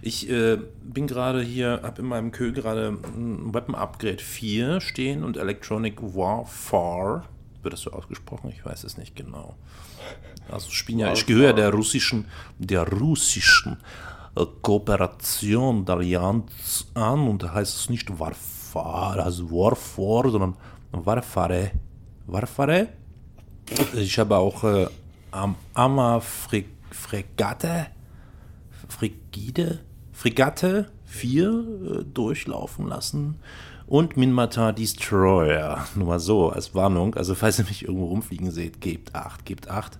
Ich äh, bin gerade hier, habe in meinem Kö gerade ein Weapon Upgrade 4 stehen und Electronic Warfare. Wird das so ausgesprochen? Ich weiß es nicht genau. Also ich bin ja, ich gehöre der russischen, der russischen äh, Kooperation der Allianz an und da heißt es nicht Warfare, also Warfare, sondern Warfare. Warfare? Ich habe auch äh, Am Amma Fre Fregatte, Frigide, Fregatte 4 äh, durchlaufen lassen und Minmata Destroyer. Nur mal so als Warnung. Also, falls ihr mich irgendwo rumfliegen seht, gebt 8, gebt 8.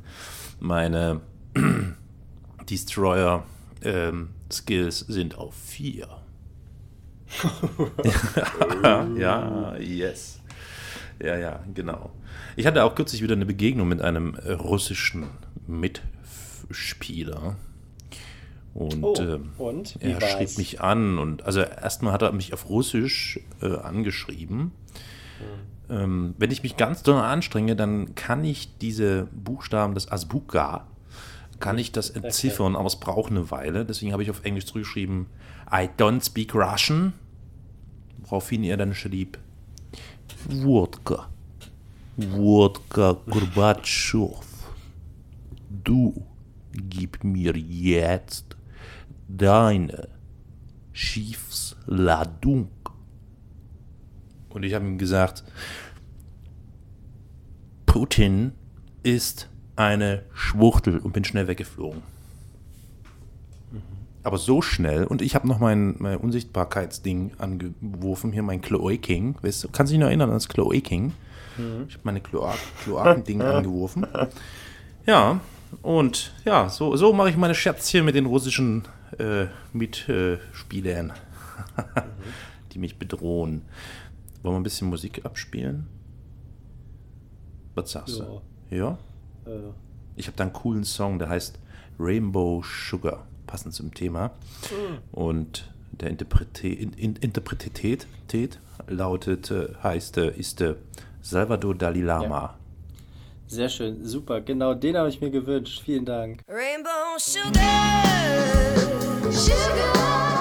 Meine *clears throat* Destroyer ähm, Skills sind auf 4. *laughs* ja, yes. Ja, ja, genau. Ich hatte auch kürzlich wieder eine Begegnung mit einem russischen Mitspieler. Und, Oh, ähm, und? Er war's? schrieb mich an und also erstmal hat er mich auf Russisch äh, angeschrieben. Hm. Ähm, wenn ich mich ganz doll anstrenge, dann kann ich diese Buchstaben des Asbuka, kann ich das entziffern, aber es braucht eine Weile. Deswegen habe ich auf Englisch zurückgeschrieben, I don't speak Russian. Woraufhin er dann schrieb, Wodka. Wodka Gorbatschow. Du gib mir jetzt deine Schiffsladung. Und ich habe ihm gesagt, Putin ist eine Schwuchtel und bin schnell weggeflogen. Aber so schnell, und ich habe noch mein, mein Unsichtbarkeitsding angeworfen, hier mein Cloaking. Weißt du, kannst du dich noch erinnern an das Cloaking? Ich habe meine Kloak Kloakending *laughs* angeworfen. Ja, und ja, so, so mache ich meine Scherzchen mit den russischen äh, Mitspielern, *laughs* die mich bedrohen. Wollen wir ein bisschen Musik abspielen? Was sagst du? Ja? Äh, Ich habe da einen coolen Song, der heißt Rainbow Sugar, passend zum Thema. Und der Interprete, in, in, Interpretität Tät lautet, äh, heißt, äh, ist äh, Salvador Dalai Lama. sehr schön, super. Genau den habe ich mir gewünscht. Vielen Dank. Rainbow sugar, sugar.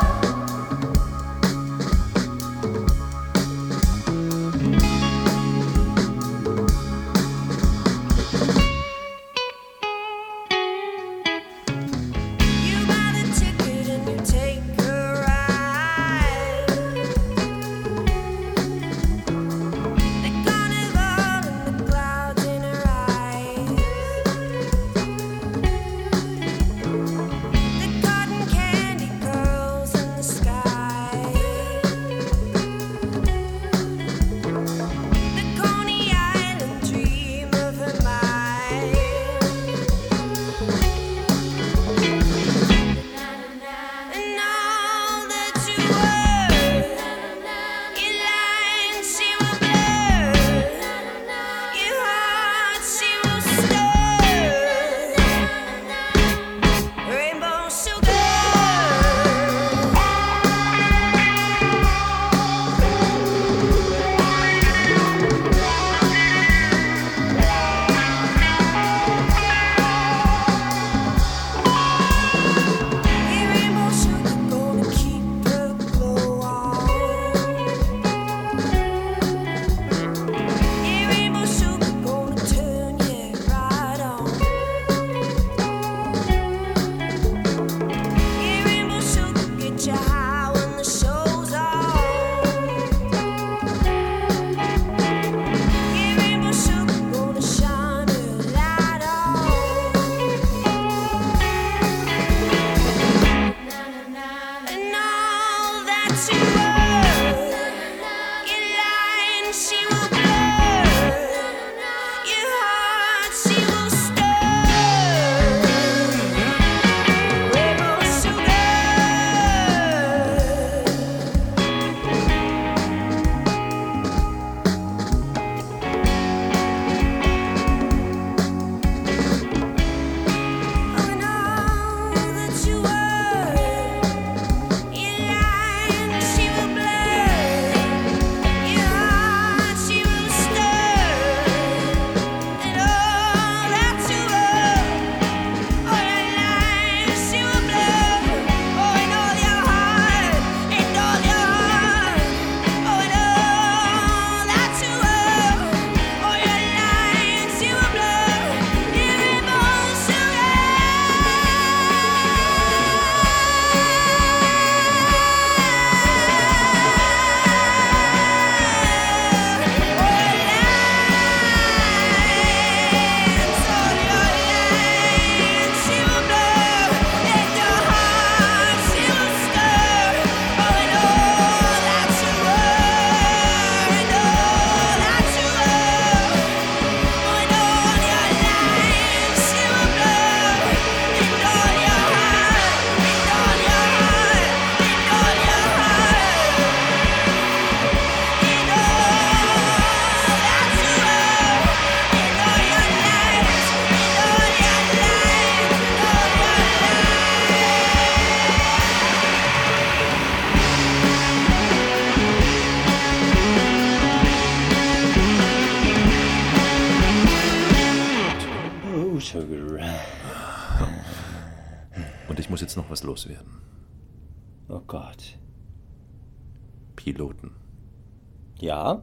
Ja?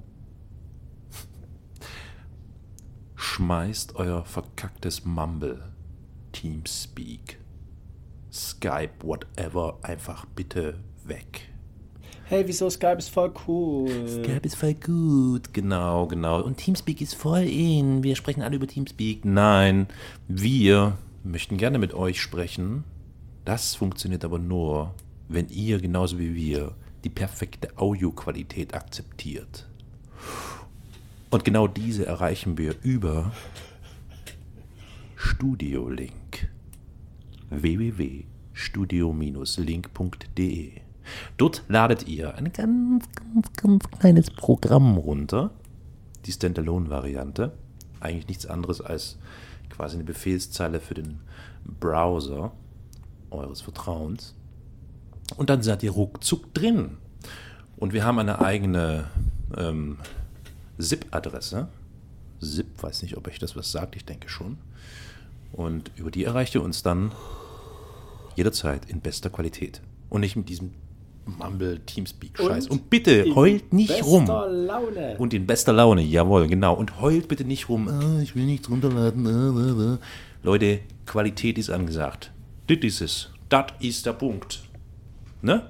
Schmeißt euer verkacktes Mumble, Teamspeak, Skype, whatever, einfach bitte weg. Hey, wieso Skype ist voll cool? Skype ist voll gut. Genau, genau. Und Teamspeak ist voll in. Wir sprechen alle über Teamspeak. Nein, wir möchten gerne mit euch sprechen. Das funktioniert aber nur, wenn ihr genauso wie wir die perfekte Audioqualität akzeptiert. Und genau diese erreichen wir über Studio Link. www.studio-link.de. Dort ladet ihr ein ganz, ganz, ganz kleines Programm runter. Die Standalone-Variante. Eigentlich nichts anderes als quasi eine Befehlszeile für den Browser eures Vertrauens. Und dann seid ihr ruckzuck drin. Und wir haben eine eigene ähm, ZIP-Adresse. ZIP, weiß nicht, ob euch das was sagt, ich denke schon. Und über die erreicht ihr uns dann jederzeit in bester Qualität. Und nicht mit diesem Mumble Teamspeak Scheiß. Und, Und bitte in heult nicht rum. Bester Laune. Und in bester Laune, jawohl, genau. Und heult bitte nicht rum. Ah, ich will nichts runterladen. ah, ah, ah." Leute, Qualität ist angesagt. Das ist es. Das ist der Punkt. Ne?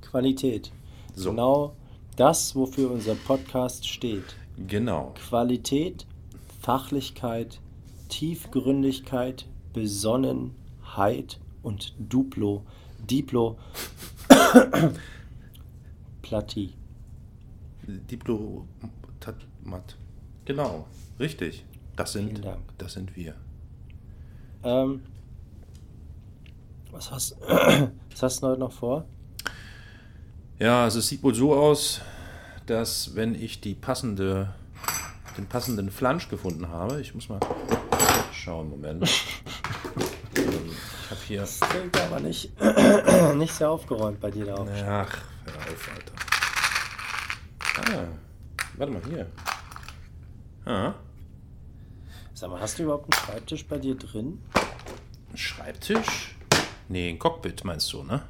Qualität. So. Genau das, wofür unser Podcast steht. Genau. Qualität, Fachlichkeit, Tiefgründigkeit, Besonnenheit und Duplo, Diplo, *coughs* Platie. Diplomat. Genau. Richtig. Das sind, das sind wir. Ähm, was hast, *coughs* was hast du heute noch vor? Ja, also es sieht wohl so aus, dass wenn ich die passende, den passenden Flansch gefunden habe, ich muss mal schauen, Moment. *laughs* Ich habe hier, Das klingt aber nicht, *clears throat* nicht sehr aufgeräumt bei dir da auch. ach, hör auf, Alter. Ah, warte mal hier. Ah, Sag mal, hast du überhaupt einen Schreibtisch bei dir drin? ein Schreibtisch? Nee, ein Cockpit meinst du, ne?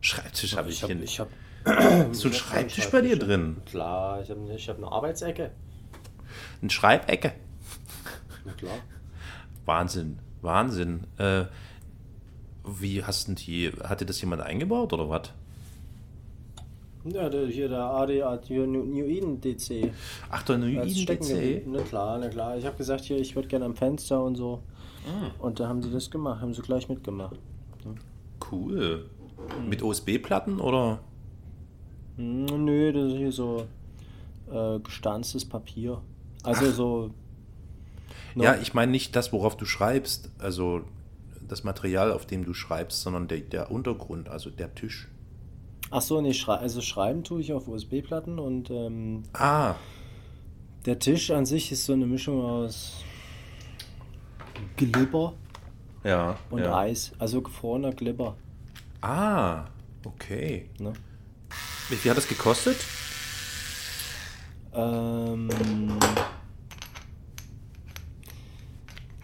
Schreibtisch habe ich, hab, hier ich nicht. Hast du einen Schreibtisch bei dir drin? Klar, ich habe ich hab eine Arbeitsecke. Eine Schreibecke? Na klar. Wahnsinn, Wahnsinn. Äh, wie hast denn die, hat dir das jemand eingebaut oder was? Ja, der, hier der AD, New, New Eden DC. Ach, der Nuiden Steckengerät. DC. Na klar, na klar. Ich habe gesagt, hier, ich würde gerne am Fenster und so. Ah. Und da haben sie das gemacht, haben sie gleich mitgemacht. Cool. Mit USB-Platten oder? Hm, Nö, das ist hier so äh, gestanztes Papier. Also so. No. Ja, ich meine nicht das, worauf du schreibst, also das Material, auf dem du schreibst, sondern der, der Untergrund, also der Tisch. Ach so, nee, schrei also schreiben tue ich auf USB-Platten und ähm, Ah, der Tisch an sich ist so eine Mischung aus Glibber ja. und ja. Eis. Also gefrorener Glibber. Ah, okay. Ne? Wie viel hat das gekostet? Ähm,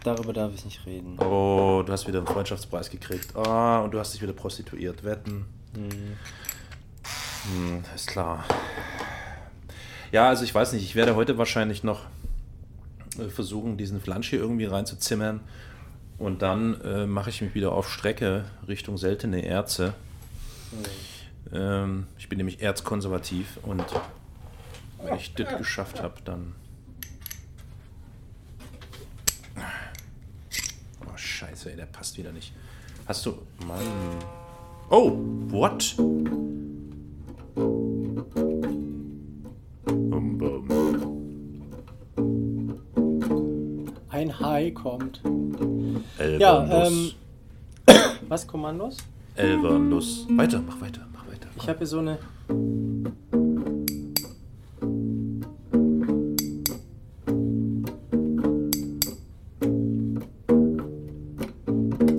darüber darf ich nicht reden. Oh, du hast wieder einen Freundschaftspreis gekriegt. Ah, und du hast dich wieder prostituiert. Wetten. Hm, ist klar. Ja, also ich weiß nicht, ich werde heute wahrscheinlich noch äh, versuchen, diesen Flansch hier irgendwie reinzuzimmern. Und dann äh, mache ich mich wieder auf Strecke Richtung seltene Erze. Ähm, ich bin nämlich erzkonservativ und wenn ich das geschafft habe, dann. Oh, Scheiße, ey, der passt wieder nicht. Hast du. Mann. Oh, what? Ein Hai kommt. Elfer Ja, ähm, *coughs* was, Kommandos? Elfer Nuss. Weiter, mach weiter, mach weiter. Ich habe hier so eine.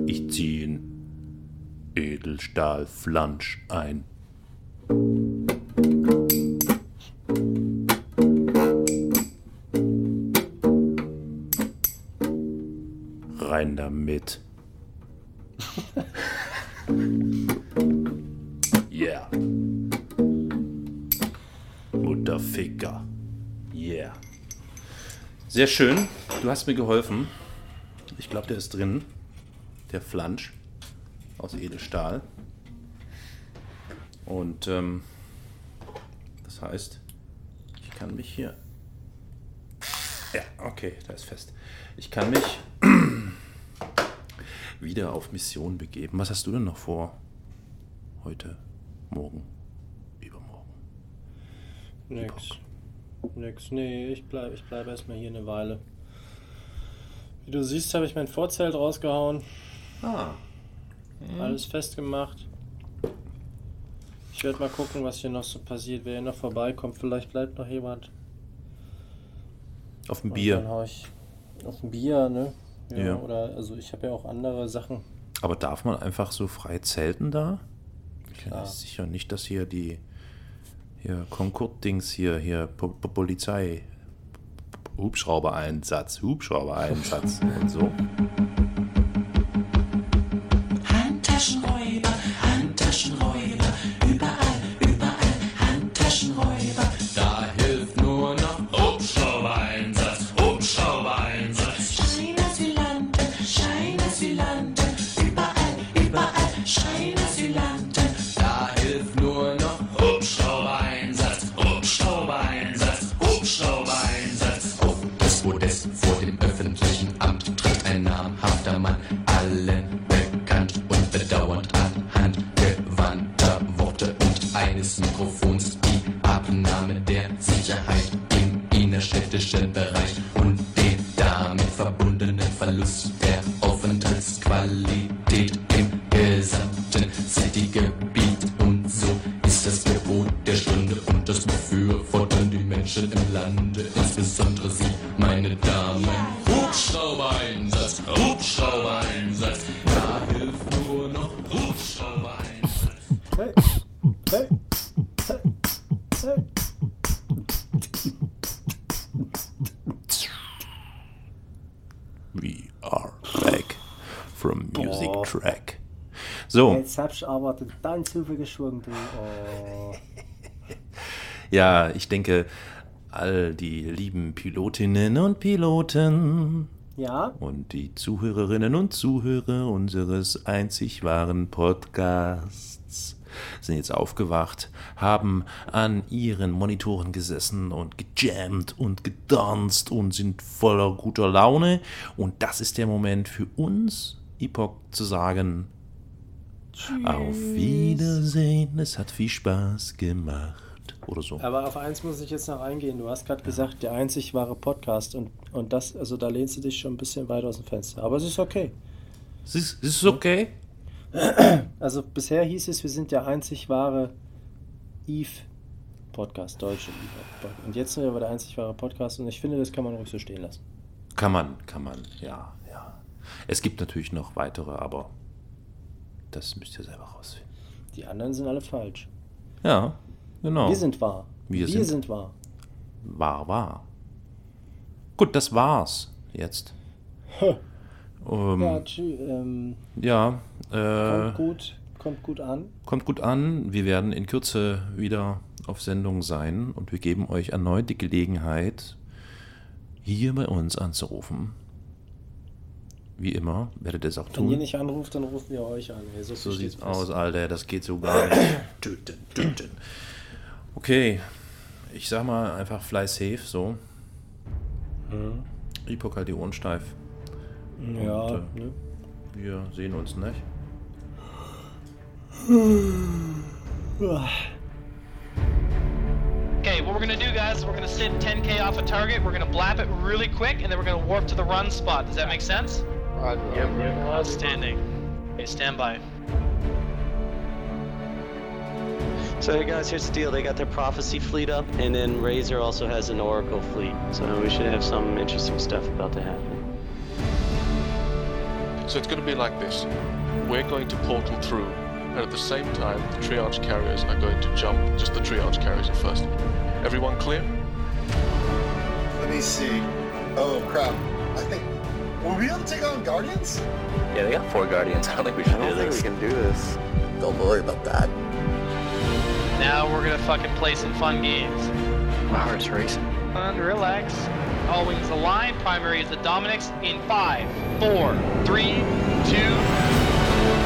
Ich ziehe einen Edelstahlflansch ein. Rein damit. *laughs* Yeah. Mutterficker. Yeah. Sehr schön. Du hast mir geholfen. Ich glaube, der ist drin. Der Flansch aus Edelstahl. Und ähm, das heißt, ich kann mich hier. Ja, okay, da ist fest. Ich kann mich wieder auf Mission begeben. Was hast du denn noch vor? Heute, morgen, übermorgen. Nix. Nix. Nee, ich bleib, ich bleib erstmal hier eine Weile. Wie du siehst, habe ich mein Vorzelt rausgehauen. Ah, Alles festgemacht. Ich werde mal gucken, was hier noch so passiert. Wer hier noch vorbeikommt, vielleicht bleibt noch jemand. auf dem Bier. hau ich auf ein Bier, ne? Ja. Oder, also ich habe ja auch andere Sachen. Aber darf man einfach so frei zelten da? Ich bin sicher nicht, dass hier die hier Concord-Dings hier, hier Po- Po- Polizei, Hubschrauber-Einsatz, Hubschrauber-Einsatz und so. Namhafter Mann, allen bekannt und bedauernd anhand gewandter Worte und eines Mikrofons Du aber den Tanz geschwungen, du. Oh. *laughs* ja, ich denke, all die lieben Pilotinnen und Piloten Ja? und die Zuhörerinnen und Zuhörer unseres einzig wahren Podcasts sind jetzt aufgewacht, haben an ihren Monitoren gesessen und gejammt und getanzt und sind voller guter Laune. Und das ist der Moment für uns, Epoch, zu sagen, auf Wiedersehen, es hat viel Spaß gemacht. Oder so. Aber auf eins muss ich jetzt noch eingehen. Du hast gerade gesagt, der einzig wahre Podcast und, und das, also da lehnst du dich schon ein bisschen weit aus dem Fenster. Aber es ist okay. Ist es ist es okay? Also bisher hieß es, wir sind der einzig wahre Eve Podcast, deutsche Eve. Und jetzt sind wir aber der einzig wahre Podcast und ich finde, das kann man ruhig so stehen lassen. Kann man, kann man, ja, ja. Es gibt natürlich noch weitere, aber das müsst ihr selber rausfinden. Die anderen sind alle falsch. Ja, genau. Wir sind wahr. Wir wir sind- sind wahr. Wahr, wahr. Gut, das war's jetzt. Ähm, Ja, tschü, ähm, ja, äh, kommt gut, kommt gut an. kommt gut an. Wir werden in Kürze wieder auf Sendung sein und wir geben euch erneut die Gelegenheit, hier bei uns anzurufen. Wie immer, werdet ihr es auch Wenn ihr tun. nicht anruft, dann rufen wir euch an. Ey, So viel sieht's fest. aus, Alter. Das geht so gar nicht. *coughs* Töten, töten. Okay, ich sag mal einfach fly safe, so. Mhm. Epoch halt die Ohren steif. Ja, Und, äh, ne? Wir sehen uns, nicht? Okay, what we're gonna do, guys, we're gonna sit 10k off a target. We're gonna blap it really quick, and then we're gonna warp to the run spot. Does that make sense? Yep. Outstanding. Okay, stand by. So hey guys, here's the deal. They got their prophecy fleet up, and then Razor also has an Oracle fleet. So we should have some interesting stuff about to happen. So it's going to be like this. We're going to portal through, and at the same time, the triage carriers are going to jump. Just the triage carriers at first. Everyone clear? Let me see. Oh crap. I think Will we be able to take on Guardians? Yeah, they got four guardians. *laughs* I don't think we should do this. can do this. Don't worry about that. Now we're gonna fucking play some fun games. My heart's racing. And relax. All wings align. Primary is the Dominics in five, four, three, two.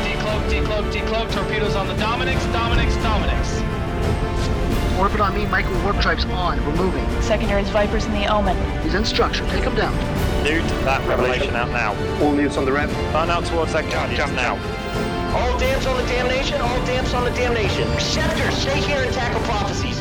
Decloak, decloak, decloak. Torpedoes on the Dominics. Dominics, Dominics. Orbit on me, micro warp drives on. We're moving. Secondaries Vipers in the Omen. He's in structure. Take him down. Nude that revelation out now. All newts on the rev. Burn out towards that guardian now. All damps on the damnation, all damps on the damnation. Scepter, stay here and tackle prophecy.